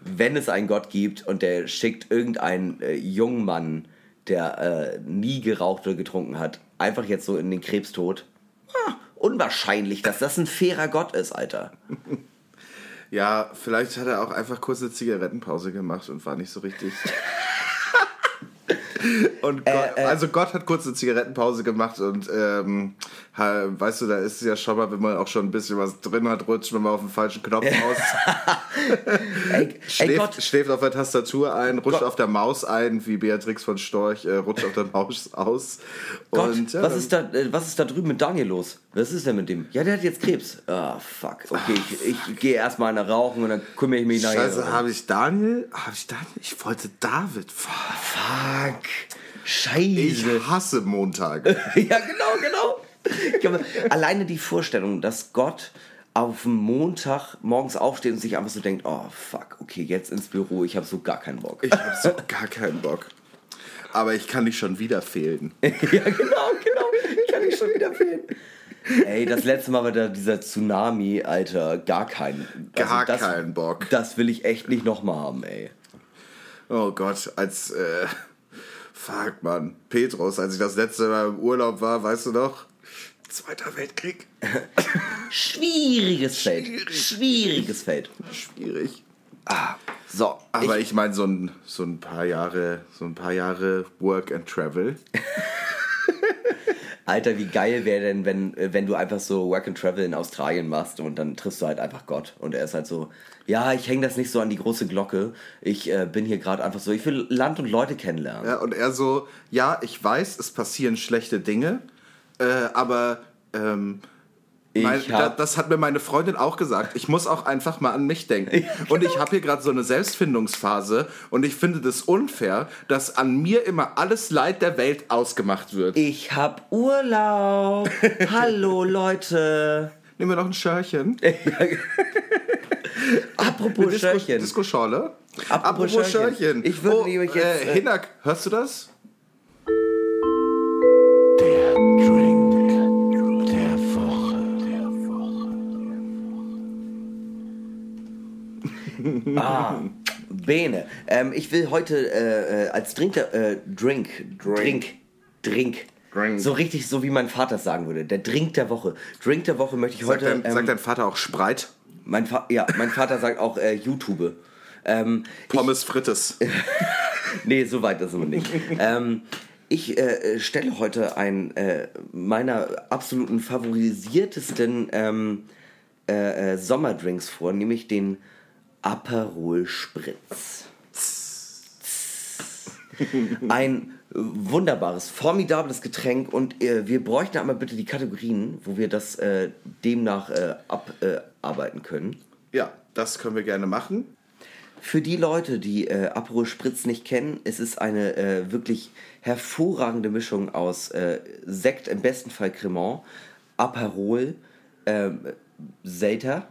wenn es einen Gott gibt und der schickt irgendeinen äh, jungen Mann, der äh, nie geraucht oder getrunken hat, einfach jetzt so in den Krebstod, ah, unwahrscheinlich, dass das ein fairer Gott ist, Alter. Ja, vielleicht hat er auch einfach kurze Zigarettenpause gemacht und war nicht so richtig. und Gott, äh, äh, also Gott hat kurze Zigarettenpause gemacht und ähm, weißt du, da ist es ja schon mal, wenn man auch schon ein bisschen was drin hat, rutscht man mal auf den falschen Knopf aus. ey, schläft, ey schläft, auf der Tastatur ein, rutscht Gott. auf der Maus ein, wie Beatrix von Storch, äh, rutscht auf der Maus aus. Gott, und, ja, was, ist da, äh, was ist da drüben mit Daniel los? Was ist denn mit dem? Ja, der hat jetzt Krebs. Ah, oh, fuck. Okay, ich, ich gehe erstmal eine rauchen und dann kümmere ich mich nachher. Scheiße, habe ich Daniel? Habe ich Daniel? Ich wollte David. Fuck. fuck. Scheiße. Ich hasse Montage. ja, genau, genau. Alleine die Vorstellung, dass Gott auf dem Montag morgens aufsteht und sich einfach so denkt, oh fuck, okay, jetzt ins Büro, ich habe so gar keinen Bock. Ich habe so gar keinen Bock. Aber ich kann dich schon wieder fehlen. ja, genau, genau. Ich kann dich schon wieder fehlen. Ey, das letzte Mal war da dieser Tsunami, Alter, gar keinen. Also gar das, keinen Bock. Das will ich echt nicht nochmal haben, ey. Oh Gott, als, äh, fuck, man. Petrus, als ich das letzte Mal im Urlaub war, weißt du noch? Zweiter Weltkrieg. Schwieriges Feld. Schwieriges Feld. Schwierig. Ah, so. Aber ich, ich meine, so ein, so ein paar Jahre, so ein paar Jahre Work and Travel. Alter, wie geil wäre denn, wenn, wenn du einfach so Work and Travel in Australien machst und dann triffst du halt einfach Gott. Und er ist halt so, ja, ich hänge das nicht so an die große Glocke. Ich äh, bin hier gerade einfach so, ich will Land und Leute kennenlernen. Ja, und er so, ja, ich weiß, es passieren schlechte Dinge, äh, aber ähm, mein, da, das hat mir meine Freundin auch gesagt. Ich muss auch einfach mal an mich denken. Und ich habe hier gerade so eine Selbstfindungsphase und ich finde das unfair, dass an mir immer alles Leid der Welt ausgemacht wird. Ich habe Urlaub. Hallo Leute. Nehmen wir noch ein Schörchen. Apropos Disco, Schörchen. Disco-Schorle. Apropos, Apropos Schörchen. Schörchen. Ich würde oh, jetzt... Äh, Hinak, hörst du das? ah, Bene. Ähm, ich will heute äh, äh als Drink, äh, Drink, Drink, Drink, Drink. So richtig, so wie mein Vater sagen würde. Der Drink der Woche. Drink der Woche möchte ich sagt heute. Dein, ähm, sagt dein Vater auch Spreit? Mein Fa ja, mein Vater sagt auch äh, YouTube. Ähm, Pommes ich, Frittes. nee, so weit ist es nicht. ähm, ich äh, stelle heute einen äh, meiner absoluten favorisiertesten ähm, äh, äh Sommerdrinks vor, nämlich den Aperol Spritz. Ein wunderbares, formidables Getränk und äh, wir bräuchten einmal bitte die Kategorien, wo wir das äh, demnach äh, abarbeiten können. Ja, das können wir gerne machen. Für die Leute, die äh, Aperol Spritz nicht kennen, es ist eine äh, wirklich hervorragende Mischung aus äh, Sekt, im besten Fall Cremant, Aperol, äh, Selter,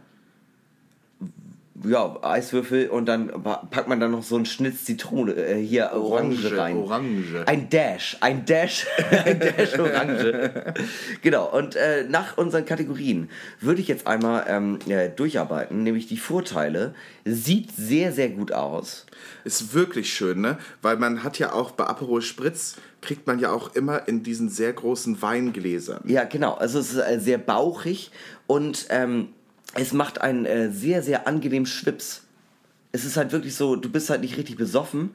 ja, Eiswürfel und dann packt man dann noch so einen Schnitz Zitrone, äh, hier Orange, Orange rein. Orange. Ein Dash, ein Dash, ein Dash Orange. genau, und äh, nach unseren Kategorien würde ich jetzt einmal ähm, äh, durcharbeiten, nämlich die Vorteile. Sieht sehr, sehr gut aus. Ist wirklich schön, ne? Weil man hat ja auch bei Aperol Spritz, kriegt man ja auch immer in diesen sehr großen Weingläsern. Ja, genau. Also es ist äh, sehr bauchig und... Ähm, es macht einen äh, sehr, sehr angenehmen Schwips. Es ist halt wirklich so, du bist halt nicht richtig besoffen,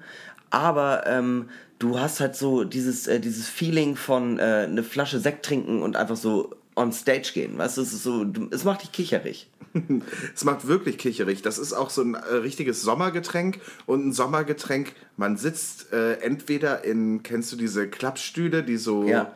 aber ähm, du hast halt so dieses, äh, dieses Feeling von äh, eine Flasche Sekt trinken und einfach so on stage gehen. Weißt du, es ist so, du, es macht dich kicherig. es macht wirklich kicherig. Das ist auch so ein äh, richtiges Sommergetränk und ein Sommergetränk, man sitzt äh, entweder in, kennst du diese Klappstühle, die so ja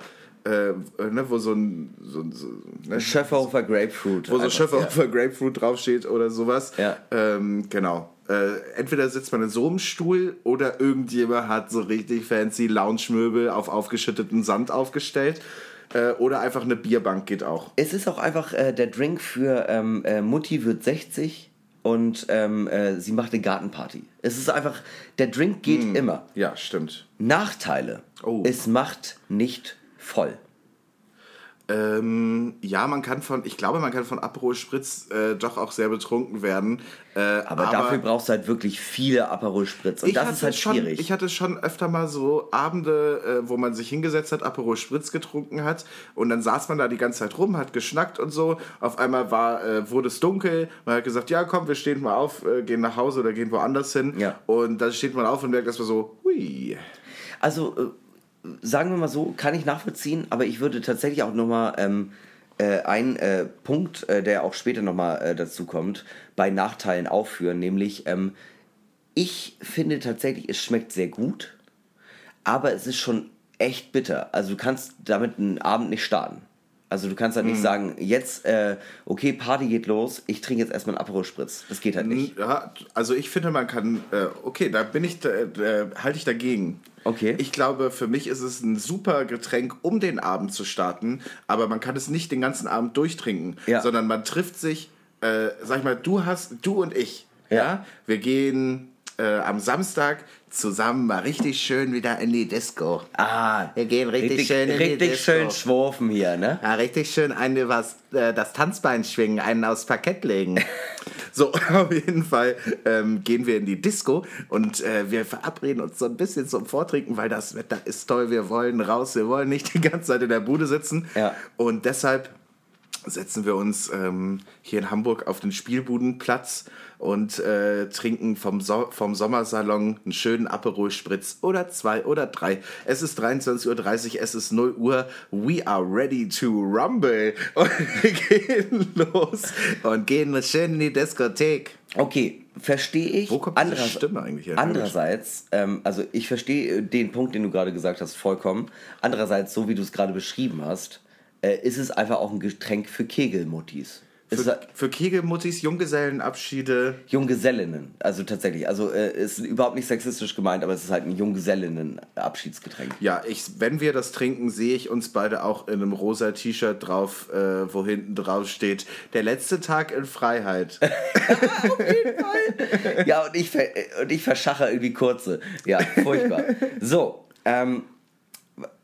äh, ne, wo so ein so, so, ne, Schöfferhofer Grapefruit. Wo so Schöfferhofer ja. Grapefruit draufsteht oder sowas. Ja. Ähm, genau. Äh, entweder sitzt man in so einem Stuhl oder irgendjemand hat so richtig fancy Lounge-Möbel auf aufgeschütteten Sand aufgestellt. Äh, oder einfach eine Bierbank geht auch. Es ist auch einfach äh, der Drink für ähm, äh, Mutti wird 60 und ähm, äh, sie macht eine Gartenparty. Es ist einfach, der Drink geht mm. immer. Ja, stimmt. Nachteile. Oh. Es macht nicht voll. Ähm, ja, man kann von, ich glaube, man kann von Aperol Spritz äh, doch auch sehr betrunken werden. Äh, aber, aber, dafür brauchst du halt wirklich viele Aperol Spritz und das ist halt schon, schwierig. Ich hatte schon öfter mal so Abende, äh, wo man sich hingesetzt hat, Aperol Spritz getrunken hat und dann saß man da die ganze Zeit rum, hat geschnackt und so. Auf einmal war, äh, wurde es dunkel, man hat gesagt, ja komm, wir stehen mal auf, äh, gehen nach Hause oder gehen woanders hin. Ja. Und dann steht man auf und merkt erstmal so, hui. Also äh, sagen wir mal so, kann ich nachvollziehen, aber ich würde tatsächlich auch nochmal ähm, äh, einen äh, Punkt, äh, der auch später nochmal äh, dazu kommt, bei Nachteilen aufführen, nämlich ähm, ich finde tatsächlich, es schmeckt sehr gut, aber es ist schon echt bitter. Also du kannst damit einen Abend nicht starten. Also du kannst halt nicht mhm. sagen, jetzt, äh, okay, Party geht los, ich trinke jetzt erstmal einen Aperol Spritz. Das geht halt nicht. Ja, also ich finde, man kann, äh, okay, da bin ich, äh, halte ich dagegen. Okay. Ich glaube, für mich ist es ein super Getränk, um den Abend zu starten, aber man kann es nicht den ganzen Abend durchtrinken, ja. sondern man trifft sich, äh, sag ich mal, du hast, du und ich, ja, ja? wir gehen äh, am Samstag zusammen mal richtig schön wieder in die Disco. Ah, wir gehen richtig, richtig schön in richtig die Disco. schön schworfen hier, ne? Ja, richtig schön eine was äh, das Tanzbein schwingen, einen aufs Parkett legen. so, auf jeden Fall ähm, gehen wir in die Disco und äh, wir verabreden uns so ein bisschen zum Vortrinken, weil das Wetter ist toll. Wir wollen raus, wir wollen nicht die ganze Zeit in der Bude sitzen. Ja. Und deshalb setzen wir uns ähm, hier in Hamburg auf den Spielbudenplatz und äh, trinken vom, so vom Sommersalon einen schönen Aperol Spritz oder zwei oder drei. Es ist 23.30 Uhr, es ist 0 Uhr. We are ready to rumble. Und wir gehen los und gehen schön in die Diskothek. Okay, verstehe ich. Wo kommt diese Stimme eigentlich her? Andererseits, ähm, also ich verstehe den Punkt, den du gerade gesagt hast, vollkommen. Andererseits, so wie du es gerade beschrieben hast, äh, ist es einfach auch ein Getränk für Kegelmuttis. Für, für Kegelmuttis, Junggesellenabschiede. Junggesellinnen, also tatsächlich. Also äh, ist überhaupt nicht sexistisch gemeint, aber es ist halt ein Junggesellinnen-Abschiedsgetränk. Ja, ich, wenn wir das trinken, sehe ich uns beide auch in einem rosa T-Shirt drauf, äh, wo hinten drauf steht, der letzte Tag in Freiheit. Auf jeden Fall. Ja, und ich, und ich verschache irgendwie kurze. Ja, furchtbar. so, ähm,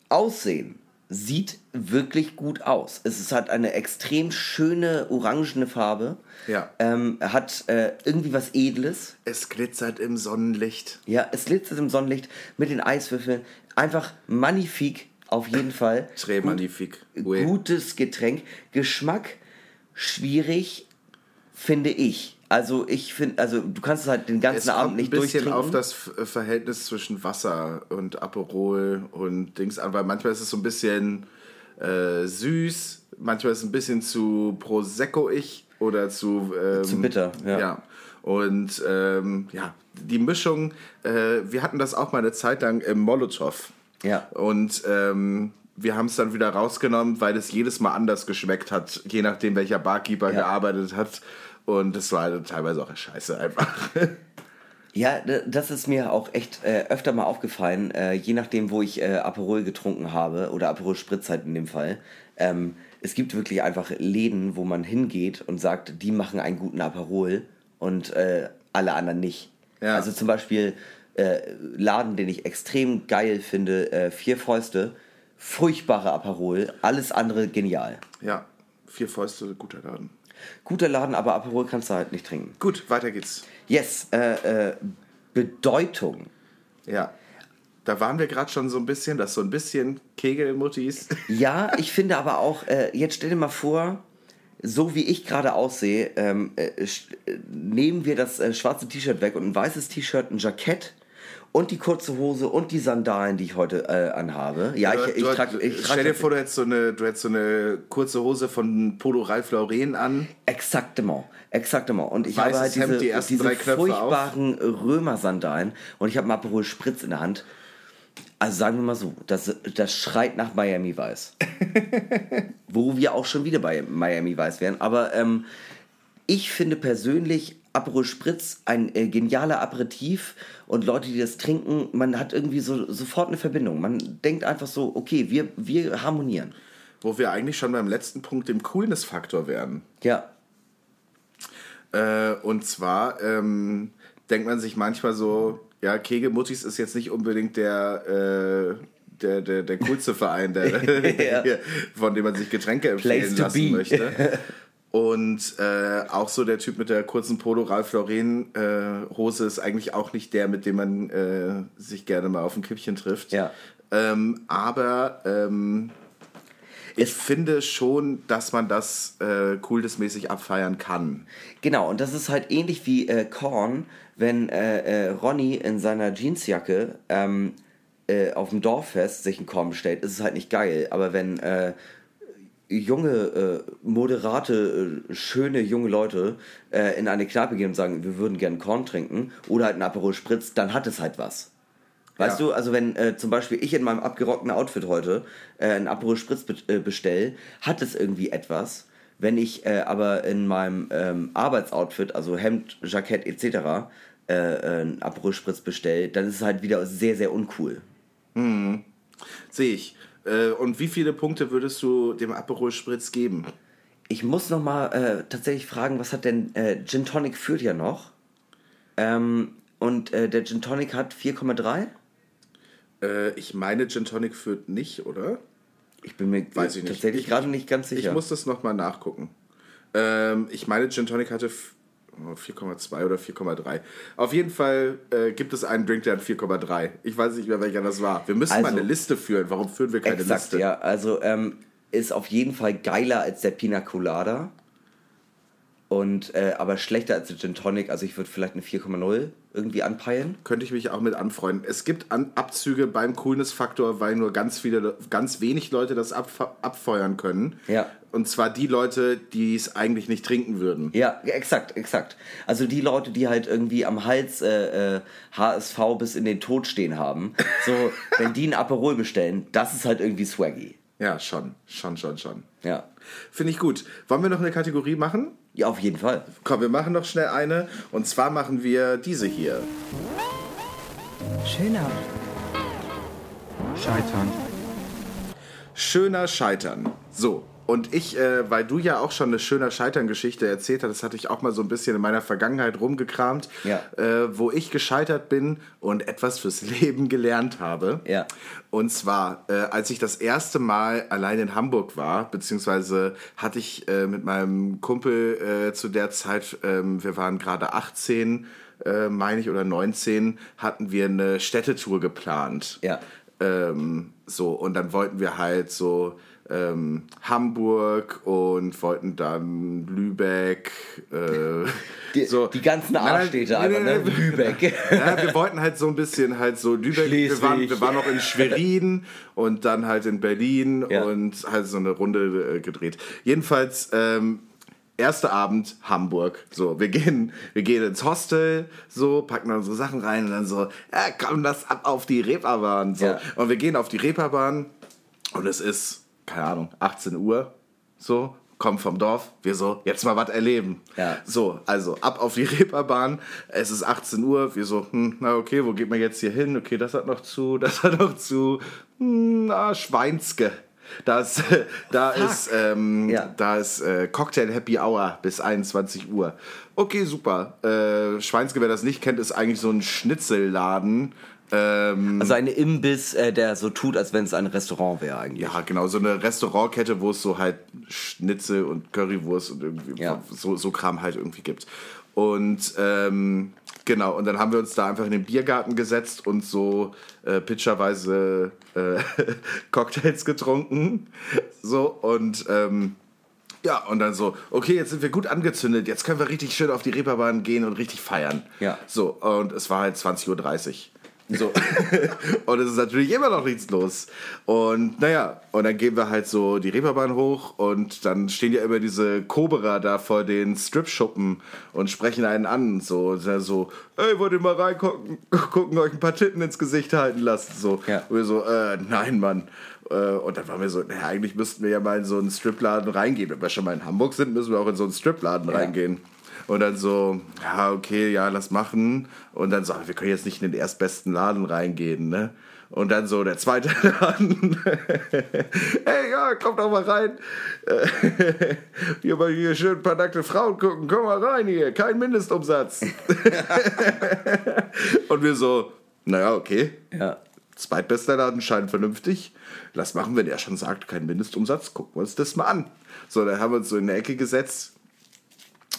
Aussehen sieht wirklich gut aus. Es ist, hat eine extrem schöne orangene Farbe. Ja. Ähm, hat äh, irgendwie was Edles. Es glitzert im Sonnenlicht. Ja, es glitzert im Sonnenlicht mit den Eiswürfeln. Einfach magnifik auf jeden Fall. Très magnifique. Oui. Gutes Getränk. Geschmack schwierig, finde ich. Also ich finde, also du kannst es halt den ganzen es Abend nicht durchtrinken. Es kommt ein bisschen auf das Verhältnis zwischen Wasser und Aperol und Dings an, weil manchmal ist es so ein bisschen äh, süß, manchmal ist es ein bisschen zu Prosecco-ich oder zu... Ähm, zu bitter, ja. ja. Und ähm, ja, die Mischung, äh, wir hatten das auch mal eine Zeit lang im Molotow. Ja. Und ähm, wir haben es dann wieder rausgenommen, weil es jedes Mal anders geschmeckt hat, je nachdem, welcher Barkeeper Ja. gearbeitet hat. Und das war halt teilweise auch scheiße einfach. Ja, das ist mir auch echt äh, öfter mal aufgefallen, äh, je nachdem, wo ich äh, Aperol getrunken habe oder Aperol Spritz halt in dem Fall. Ähm, es gibt wirklich einfach Läden, wo man hingeht und sagt, die machen einen guten Aperol und äh, alle anderen nicht. Ja. Also zum Beispiel äh, Laden, den ich extrem geil finde, äh, Vier Fäuste, furchtbare Aperol, alles andere genial. ja, vier Fäuste, guter Laden. Guter Laden, aber Aperol kannst du halt nicht trinken. Gut, weiter geht's. Yes, äh, äh, Bedeutung. Ja. Da waren wir gerade schon so ein bisschen, das so ein bisschen Kegelmuttis. Ja, ich finde aber auch, äh, jetzt stell dir mal vor, so wie ich gerade aussehe, ähm, äh, äh, nehmen wir das äh, schwarze T-Shirt weg und ein weißes T-Shirt, ein Jackett und die kurze Hose und die Sandalen, die ich heute äh, anhabe. Ja, ich, ich Du- trage. Ich trag stell dir vor, du hättest, so eine, du hättest so eine kurze Hose von Polo Ralph Lauren an. Exaktement, exaktement. Und ich Weißes habe halt diese, Hemd, die ersten diese drei Knöpfe furchtbaren Römer-Sandalen und ich habe einen Aperol Spritz in der Hand. Also sagen wir mal so, das, das schreit nach Miami Weiß. Wo wir auch schon wieder bei Miami Weiß wären. Aber ähm, ich finde persönlich Aperol Spritz ein äh, genialer Aperitif und Leute, die das trinken, man hat irgendwie so sofort eine Verbindung. Man denkt einfach so, okay, wir, wir harmonieren. Wo wir eigentlich schon beim letzten Punkt dem Coolness-Faktor wären. Ja, Äh, und zwar ähm, denkt man sich manchmal so, ja, Kegelmuttis ist jetzt nicht unbedingt der, äh, der, der, der coolste Verein, der, Ja. von dem man sich Getränke empfehlen lassen be. möchte. Und äh, auch so der Typ mit der kurzen Polo Ralph Lauren äh, Hose ist eigentlich auch nicht der, mit dem man äh, sich gerne mal auf ein Kippchen trifft. Ja. Ähm, aber ähm, ich finde schon, dass man das äh, coolnessmäßig abfeiern kann. Genau, und das ist halt ähnlich wie äh, Korn, wenn äh, äh, Ronny in seiner Jeansjacke ähm, äh, auf dem Dorffest sich einen Korn bestellt, ist es halt nicht geil. Aber wenn junge, äh, moderate, äh, schöne junge Leute äh, in eine Kneipe gehen und sagen, wir würden gerne Korn trinken oder halt einen Aperol Spritz, dann hat es halt was. Weißt Ja. du, also wenn äh, zum Beispiel ich in meinem abgerockten Outfit heute äh, einen Aperol Spritz be äh, bestell, hat es irgendwie etwas. Wenn ich aber in meinem ähm, Arbeitsoutfit, also Hemd, Jackett etc., einen Aperol Spritz bestell, dann ist es halt wieder sehr, sehr uncool. Sehe ich. Äh, und wie viele Punkte würdest du dem Aperol Spritz geben? Ich muss noch mal äh, tatsächlich fragen, was hat denn äh, Gin Tonic führt ja noch? Ähm, und äh, der Gin Tonic hat 4,3? Äh, ich meine, Gin Tonic führt nicht, oder? Ich bin mir Weiß ich tatsächlich Ich- gerade nicht ganz sicher. Ich muss das nochmal nachgucken. Ähm, ich meine, Gin Tonic hatte 4,2 oder 4,3. Auf jeden Fall äh, gibt es einen Drink, der hat 4,3. Ich weiß nicht mehr, welcher das war. Wir müssen mal Also- eine Liste führen. Warum führen wir keine Exakt, Liste? ja. Also ähm, ist auf jeden Fall geiler als der Pina Colada. Und, äh, aber schlechter als der Gin Tonic. Also ich würde vielleicht eine 4,0 irgendwie anpeilen. Könnte ich mich auch mit anfreunden. Es gibt An Abzüge beim Coolness-Faktor, weil nur ganz viele, ganz wenig Leute das abf abfeuern können. Ja. Und zwar die Leute, die es eigentlich nicht trinken würden. Ja, exakt, exakt. Also die Leute, die halt irgendwie am Hals äh, äh, HSV bis in den Tod stehen haben, so, wenn die ein Aperol bestellen, das ist halt irgendwie swaggy. Ja, schon. Schon, schon, schon. Ja. Finde ich gut. Wollen wir noch eine Kategorie machen? Ja, auf jeden Fall. Komm, wir machen noch schnell eine. Und zwar machen wir diese hier. Schöner. Scheitern. Schöner Scheitern. So. Und ich, äh, weil du ja auch schon eine schöner Scheitern-Geschichte erzählt hast, das hatte ich auch mal so ein bisschen in meiner Vergangenheit rumgekramt, Ja. äh, wo ich gescheitert bin und etwas fürs Leben gelernt habe. Ja. Und zwar, äh, als ich das erste Mal allein in Hamburg war, beziehungsweise hatte ich äh, mit meinem Kumpel äh, zu der Zeit, ähm, wir waren gerade 18, äh, meine ich, oder 19, hatten wir eine Städtetour geplant. Ja. Ähm, so, und dann wollten wir halt so ähm, Hamburg und wollten dann Lübeck. Äh, Die, so. die ganzen A-Städte einfach, ne? Lübeck. Ja, wir wollten halt so ein bisschen halt so Lübeck. Wir waren, wir waren noch in Schwerin und dann halt in Berlin Ja. und halt so eine Runde äh, gedreht. Jedenfalls, ähm, erster Abend Hamburg. So, wir gehen, wir gehen ins Hostel, so, packen unsere Sachen rein und dann so, ja, komm, das ab auf die Reeperbahn. So. Ja. Und wir gehen auf die Reeperbahn und es ist, keine Ahnung, 18 Uhr. So, kommen vom Dorf, wir so, jetzt mal was erleben. Ja. So, also ab auf die Reeperbahn, es ist 18 Uhr, wir so, hm, na okay, wo geht man jetzt hier hin? Okay, das hat noch zu, das hat noch zu, hm, na, Schweinske. Da ist, da ist, ähm, Ja. da ist äh, Cocktail Happy Hour bis 21 Uhr. Okay, super. Äh, Schweinske, wer das nicht kennt, ist eigentlich so ein Schnitzelladen. Ähm, Also ein Imbiss, äh, der so tut, als wenn es ein Restaurant wäre eigentlich. ja, genau, so eine Restaurantkette, wo es so halt Schnitzel und Currywurst und irgendwie Ja. so, so Kram halt irgendwie gibt. Und ähm, genau, und dann haben wir uns da einfach in den Biergarten gesetzt und so äh, pitcherweise äh, Cocktails getrunken. So, und ähm, ja, und dann so, okay, jetzt sind wir gut angezündet, jetzt können wir richtig schön auf die Reeperbahn gehen und richtig feiern. Ja. So, und es war halt 20.30 Uhr. So. und es ist natürlich immer noch nichts los. Und naja, und dann gehen wir halt so die Reeperbahn hoch und dann stehen ja immer diese Cobra da vor den Strip-Schuppen und sprechen einen an. So, und dann so, ey, wollt ihr mal reingucken, gucken, euch ein paar Titten ins Gesicht halten lassen. So. Ja. Und wir so, äh, nein, Mann. Äh, Und dann waren wir so, naja, eigentlich müssten wir ja mal in so einen Stripladen reingehen. Wenn wir schon mal in Hamburg sind, müssen wir auch in so einen Stripladen Ja. reingehen. Und dann so, ja, okay, ja, lass machen. Und dann so, wir können jetzt nicht in den erstbesten Laden reingehen, ne? Und dann so der zweite Laden. hey, ja, kommt doch mal rein. Hier mal hier schön ein paar nackte Frauen gucken. Komm mal rein hier. Kein Mindestumsatz. Und wir so, naja, okay. Ja. Zweitbester Laden scheint vernünftig. Lass machen, wenn er schon sagt, kein Mindestumsatz, gucken wir uns das mal an. So, dann haben wir uns so in der Ecke gesetzt.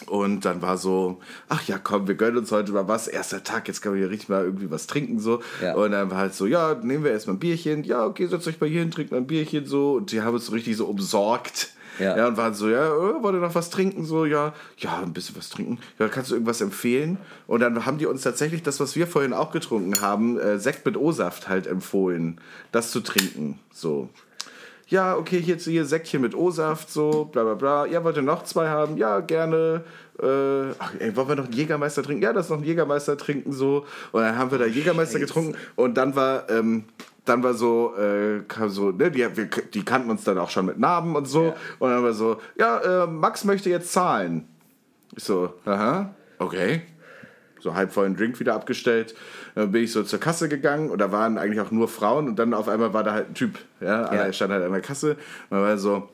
Und dann war so, ach ja, komm, wir gönnen uns heute mal was. Erster Tag, jetzt können wir hier richtig mal irgendwie was trinken. so. Ja. Und dann war halt so, ja, nehmen wir erstmal ein Bierchen. Ja, okay, setzt euch mal hier hin, trinkt mal ein Bierchen so. Und die haben uns so richtig so umsorgt. Ja. ja und waren so, ja, äh, wollt ihr noch was trinken? So, ja, ja, ein bisschen was trinken. Ja, kannst du irgendwas empfehlen? Und dann haben die uns tatsächlich das, was wir vorhin auch getrunken haben, äh, Sekt mit O-Saft halt empfohlen, das zu trinken. So. Ja, okay, hier, hier Säckchen mit O-Saft, so, bla bla bla. Ja, wollt ihr noch zwei haben? Ja, gerne. Äh, ach, ey, wollen wir noch einen Jägermeister trinken? Ja, das noch einen Jägermeister trinken, so. Und dann haben wir da Jägermeister getrunken. Und dann war, ähm, dann war so, äh, so, ne, die, wir, die kannten uns dann auch schon mit Namen und so. Ja. Und dann war so, ja, äh, Max möchte jetzt zahlen. Ich so, aha, okay. So halb vollen Drink wieder abgestellt. Dann bin ich so zur Kasse gegangen und da waren eigentlich auch nur Frauen und dann auf einmal war da halt ein Typ. Ja, Ja. Er stand halt an der Kasse und dann war so,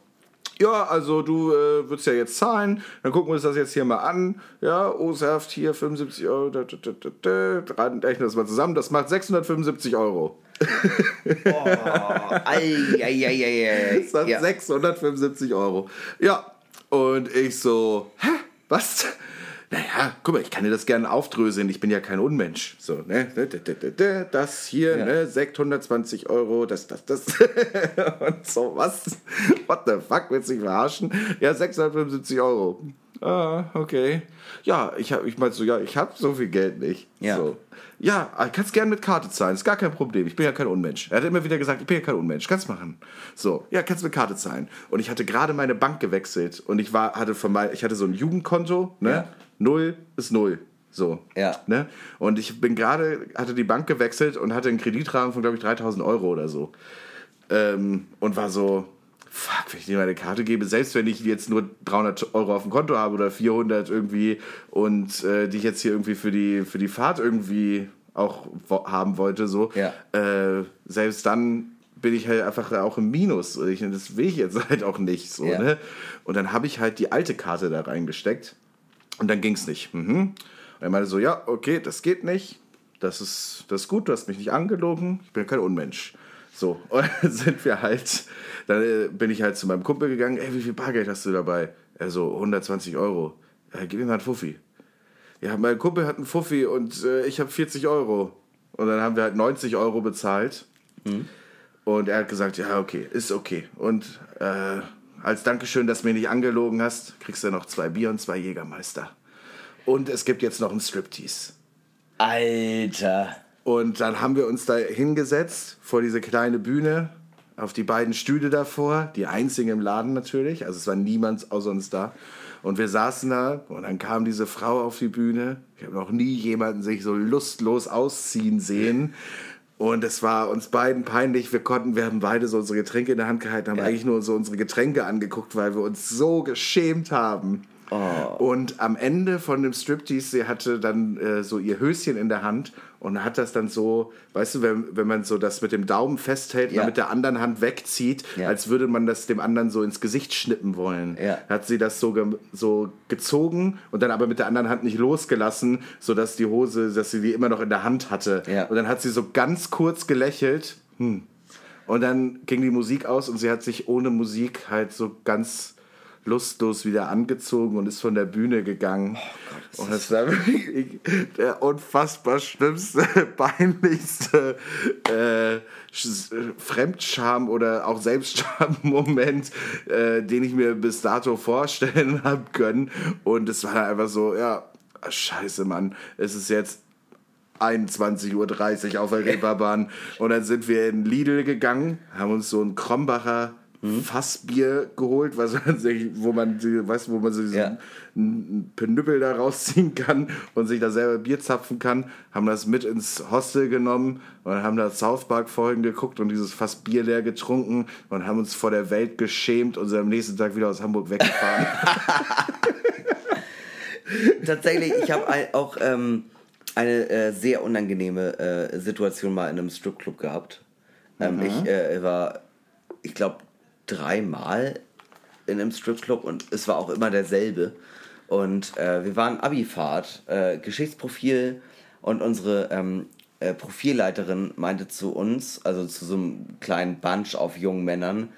ja, also du äh, würdest ja jetzt zahlen, dann gucken wir uns das jetzt hier mal an. Ja, O-Saft hier 75 Euro, da, da, da, da, da. rechnen das mal zusammen, das macht 675 Euro. Ei, ei, ei, ei, ei. Das Ja. 675 Euro. Ja, und ich so, hä, was? Naja, guck mal, ich kann dir das gerne aufdröseln, ich bin ja kein Unmensch. So, ne, das hier, Ja. ne, Sekt 120 Euro, das, das, das. und so, was? What the fuck, willst du mich verarschen? Ja, 675 Euro. Ah, okay. Ja, ich hab, ich meinte so, ja, ich hab so viel Geld nicht. Ja. So. Ja, ah, kannst gerne mit Karte zahlen, ist gar kein Problem. Ich bin ja kein Unmensch. Er hat immer wieder gesagt, ich bin ja kein Unmensch, kannst machen. So, ja, kannst mit Karte zahlen. Und ich hatte gerade meine Bank gewechselt und ich war, hatte von mein, ich hatte so ein Jugendkonto, ne? Ja. Null ist null. So. Ja. Ne? Und ich bin gerade, hatte die Bank gewechselt und hatte einen Kreditrahmen von, glaube ich, 3000 Euro oder so. Ähm, und war so, fuck, wenn ich dir meine Karte gebe, selbst wenn ich jetzt nur 300 Euro auf dem Konto habe oder 400 irgendwie und äh, die ich jetzt hier irgendwie für die, für die Fahrt irgendwie auch haben wollte, so, Ja. äh, selbst dann bin ich halt einfach auch im Minus. Und Ich, das will ich jetzt halt auch nicht. So, Ja. ne? Und dann habe ich halt die alte Karte da reingesteckt und dann ging es nicht. Mhm. Und er meinte so, ja, okay, das geht nicht. Das ist, das ist gut, du hast mich nicht angelogen. Ich bin kein Unmensch. So, und dann sind wir halt, dann äh, bin ich halt zu meinem Kumpel gegangen, ey, wie viel Bargeld hast du dabei? Er so, 120 Euro. Ja, gib mir mal einen Fuffi. Ja, mein Kumpel hat einen Fuffi und äh, ich habe 40 Euro. Und dann haben wir halt 90 Euro bezahlt. Und er hat gesagt, ja, okay, ist okay. Und äh, als Dankeschön, dass du mir nicht angelogen hast, kriegst du noch zwei Bier und zwei Jägermeister. Und es gibt jetzt noch einen Striptease. Alter. Und dann haben wir uns da hingesetzt vor diese kleine Bühne auf die beiden Stühle davor, die einzigen im Laden natürlich, also es war niemand außer uns da. Und wir saßen da und dann kam diese Frau auf die Bühne. Ich habe noch nie jemanden sich so lustlos ausziehen sehen. Und es war uns beiden peinlich. Wir konnten, wir haben beide so unsere Getränke in der Hand gehalten, haben Ja. eigentlich nur so unsere Getränke angeguckt, weil wir uns so geschämt haben. Und am Ende von dem Striptease, sie hatte dann äh, so ihr Höschen in der Hand und hat das dann so, weißt du, wenn, wenn man so das mit dem Daumen festhält und Ja. dann mit der anderen Hand wegzieht, Ja. als würde man das dem anderen so ins Gesicht schnippen wollen. Ja. Hat sie das so, ge so gezogen und dann aber mit der anderen Hand nicht losgelassen, sodass die Hose, dass sie die immer noch in der Hand hatte. Und dann hat sie so ganz kurz gelächelt. Hm. Und dann ging die Musik aus und sie hat sich ohne Musik halt so ganz lustlos wieder angezogen und ist von der Bühne gegangen. und das war wirklich der unfassbar schlimmste, peinlichste äh, Sch- Fremdscham oder auch Selbstscham-Moment, äh, den ich mir bis dato vorstellen habe können. Und es war einfach so, ja, scheiße, Mann, es ist jetzt 21.30 Uhr auf der Reeperbahn. Und dann sind wir in Lidl gegangen, haben uns so ein Krombacher Fassbier geholt, was man sich, wo man, weißt du, wo man so diesen Ja. n- Penüppel da rausziehen kann und sich da selber Bier zapfen kann, haben das mit ins Hostel genommen und haben da South Park Folgen geguckt und dieses Fass Bier leer getrunken und haben uns vor der Welt geschämt und sind am nächsten Tag wieder aus Hamburg weggefahren. Tatsächlich, ich habe auch ähm, eine äh, sehr unangenehme äh, Situation mal in einem Stripclub gehabt. Ähm, Ich äh, war, ich glaube, dreimal in einem Stripclub und es war auch immer derselbe. Und äh, wir waren Abifahrt, äh, Geschichtsprofil und unsere ähm, äh, Profilleiterin meinte zu uns, also zu so einem kleinen Bunch auf jungen Männern,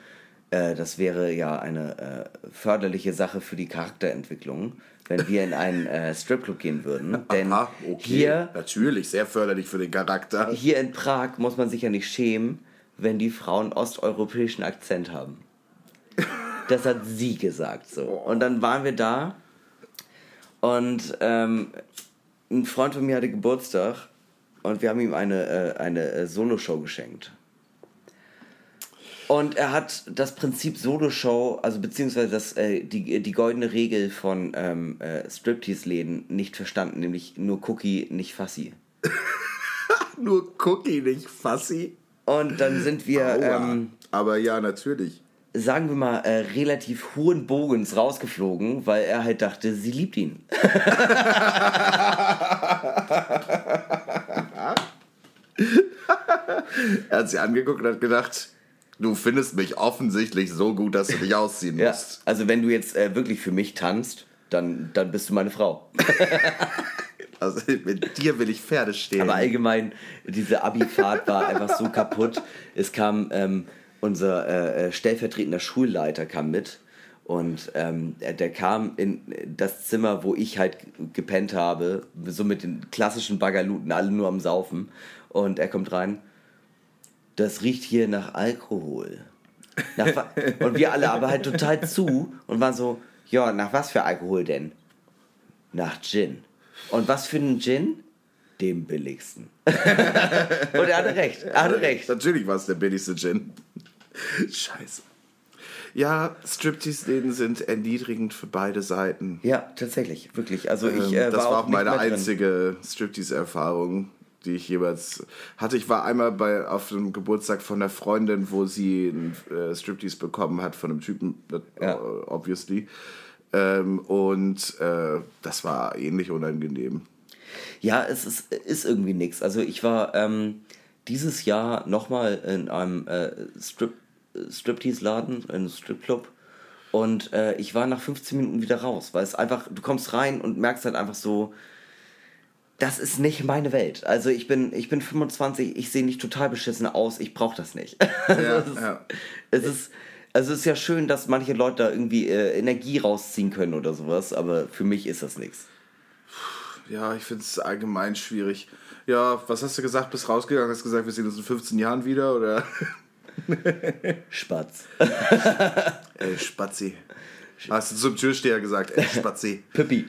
äh, das wäre ja eine äh, förderliche Sache für die Charakterentwicklung, wenn wir in einen äh, Stripclub gehen würden. Denn Aha, okay. hier, Natürlich, sehr förderlich für den Charakter. hier in Prag muss man sich ja nicht schämen, wenn die Frauen osteuropäischen Akzent haben. Das hat sie gesagt so. Und dann waren wir da und ähm, ein Freund von mir hatte Geburtstag und wir haben ihm eine, äh, eine äh, Soloshow geschenkt. Und er hat das Prinzip Soloshow, also beziehungsweise das, äh, die, die goldene Regel von ähm, äh, Striptease-Läden nicht verstanden, nämlich nur Cookie, nicht Fassi. Nur Cookie, nicht Fassi. Und dann sind wir, ähm, Aber ja, natürlich. sagen wir mal, äh, relativ hohen Bogens rausgeflogen, weil er halt dachte, sie liebt ihn. Er hat sie angeguckt und hat gedacht, du findest mich offensichtlich so gut, dass du dich ausziehen Ja, musst. also wenn du jetzt äh, wirklich für mich tanzt, dann, dann bist du meine Frau. Also mit dir will ich Pferde stehlen. Aber allgemein, diese Abi-Fahrt war einfach so kaputt. Es kam ähm, unser äh, äh, stellvertretender Schulleiter kam mit und ähm, der, der kam in das Zimmer, wo ich halt gepennt habe, so mit den klassischen Bagaluten, alle nur am Saufen. Und er kommt rein. Das riecht hier nach Alkohol. Nach, und wir alle aber halt total zu und waren so, ja, nach was für Alkohol denn? Nach Gin. Und was für einen Gin? Dem billigsten. und er hatte recht, er hatte recht. Natürlich war es der billigste Gin. Scheiße. Ja, Striptease-Läden sind erniedrigend für beide Seiten. Ja, tatsächlich, wirklich. Also ich Ähm, äh, das war auch auch meine einzige Striptease-Erfahrung, die ich jeweils hatte. Ich war einmal bei, auf dem Geburtstag von einer Freundin, wo sie einen äh, Striptease bekommen hat von einem Typen, äh, Ja. obviously. Ähm, und äh, das war ähnlich unangenehm. Ja, es ist, ist irgendwie nix. Also ich war ähm, dieses Jahr nochmal in einem äh, Strip, Striptease-Laden, in einem Stripclub. Und äh, ich war nach 15 Minuten wieder raus, weil es einfach, du kommst rein und merkst halt einfach so, das ist nicht meine Welt. Also ich bin, ich bin 25, ich sehe nicht total beschissen aus, ich brauche das nicht. Also Ja, es, ist, ja. es ist, also es ist ja schön, dass manche Leute da irgendwie äh, Energie rausziehen können oder sowas, aber für mich ist das nichts. Ja, ich finde es allgemein schwierig. Ja, was hast du gesagt? Bist rausgegangen, hast gesagt, wir sehen uns in 15 Jahren wieder oder? Spatz. Ey, Spazi. Hast du zum Türsteher gesagt, ey, Spazi. Pippi.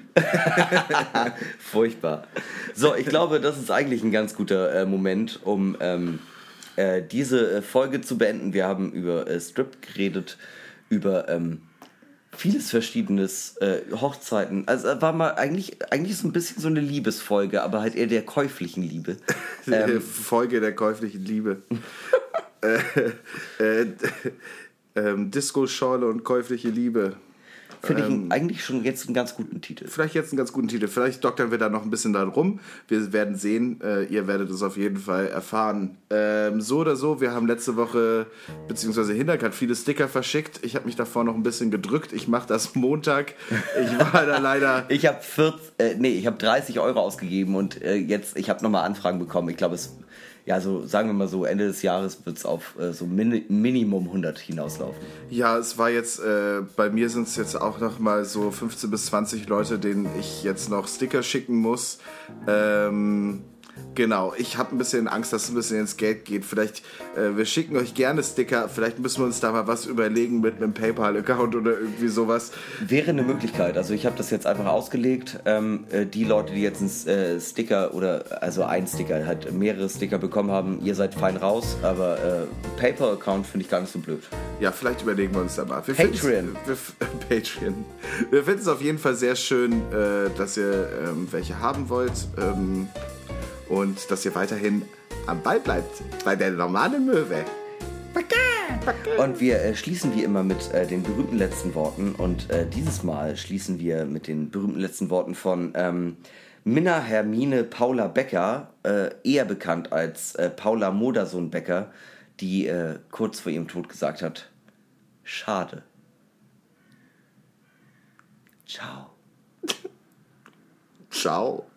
Furchtbar. So, ich glaube, das ist eigentlich ein ganz guter äh, Moment, um ähm, äh, diese äh, Folge zu beenden. Wir haben über äh, Strip geredet, über ähm, vieles Verschiedenes, äh, Hochzeiten. Also äh, war mal eigentlich, eigentlich so ein bisschen so eine Liebesfolge, aber halt eher der käuflichen Liebe. Ähm, Folge der käuflichen Liebe. äh, äh, ähm, Disco-Schorle und käufliche Liebe. Finde ich Ähm. eigentlich schon jetzt einen ganz guten Titel. Vielleicht jetzt einen ganz guten Titel. Vielleicht doktern wir da noch ein bisschen dran rum. Wir werden sehen. Äh, ihr werdet es auf jeden Fall erfahren. Ähm, so oder so, wir haben letzte Woche, beziehungsweise Hinterk hat viele Sticker verschickt. Ich habe mich davor noch ein bisschen gedrückt. Ich mache das Montag. Ich war da leider. Ich habe 40, äh, nee, ich habe 30 Euro ausgegeben und äh, jetzt, ich habe nochmal Anfragen bekommen. Ich glaube, es, ja, so sagen wir mal so, Ende des Jahres wird es auf äh, so Min Minimum 100 hinauslaufen. Ja, es war jetzt, äh, bei mir sind es jetzt auch noch mal so 15 bis 20 Leute, denen ich jetzt noch Sticker schicken muss. Ähm, genau, ich habe ein bisschen Angst, dass es ein bisschen ins Geld geht. Vielleicht, äh, wir schicken euch gerne Sticker, vielleicht müssen wir uns da mal was überlegen mit einem PayPal-Account oder irgendwie sowas. Wäre eine Möglichkeit. Also ich habe das jetzt einfach ausgelegt. Ähm, äh, die Leute, die jetzt einen äh, Sticker oder also ein Sticker, halt mehrere Sticker bekommen haben, ihr seid fein raus. Aber äh, PayPal-Account finde ich gar nicht so blöd. Ja, vielleicht überlegen wir uns da mal. Wir Patreon. Wir, Patreon. Wir finden es auf jeden Fall sehr schön, äh, dass ihr ähm, welche haben wollt ähm, und dass ihr weiterhin am Ball bleibt bei der normalen Möwe. Und wir äh, schließen wie immer mit äh, den berühmten letzten Worten. Und äh, dieses Mal schließen wir mit den berühmten letzten Worten von ähm, Minna Hermine Paula Becker, äh, eher bekannt als äh, Paula Modersohn Becker, die äh, kurz vor ihrem Tod gesagt hat: Schade. Ciao. Ciao.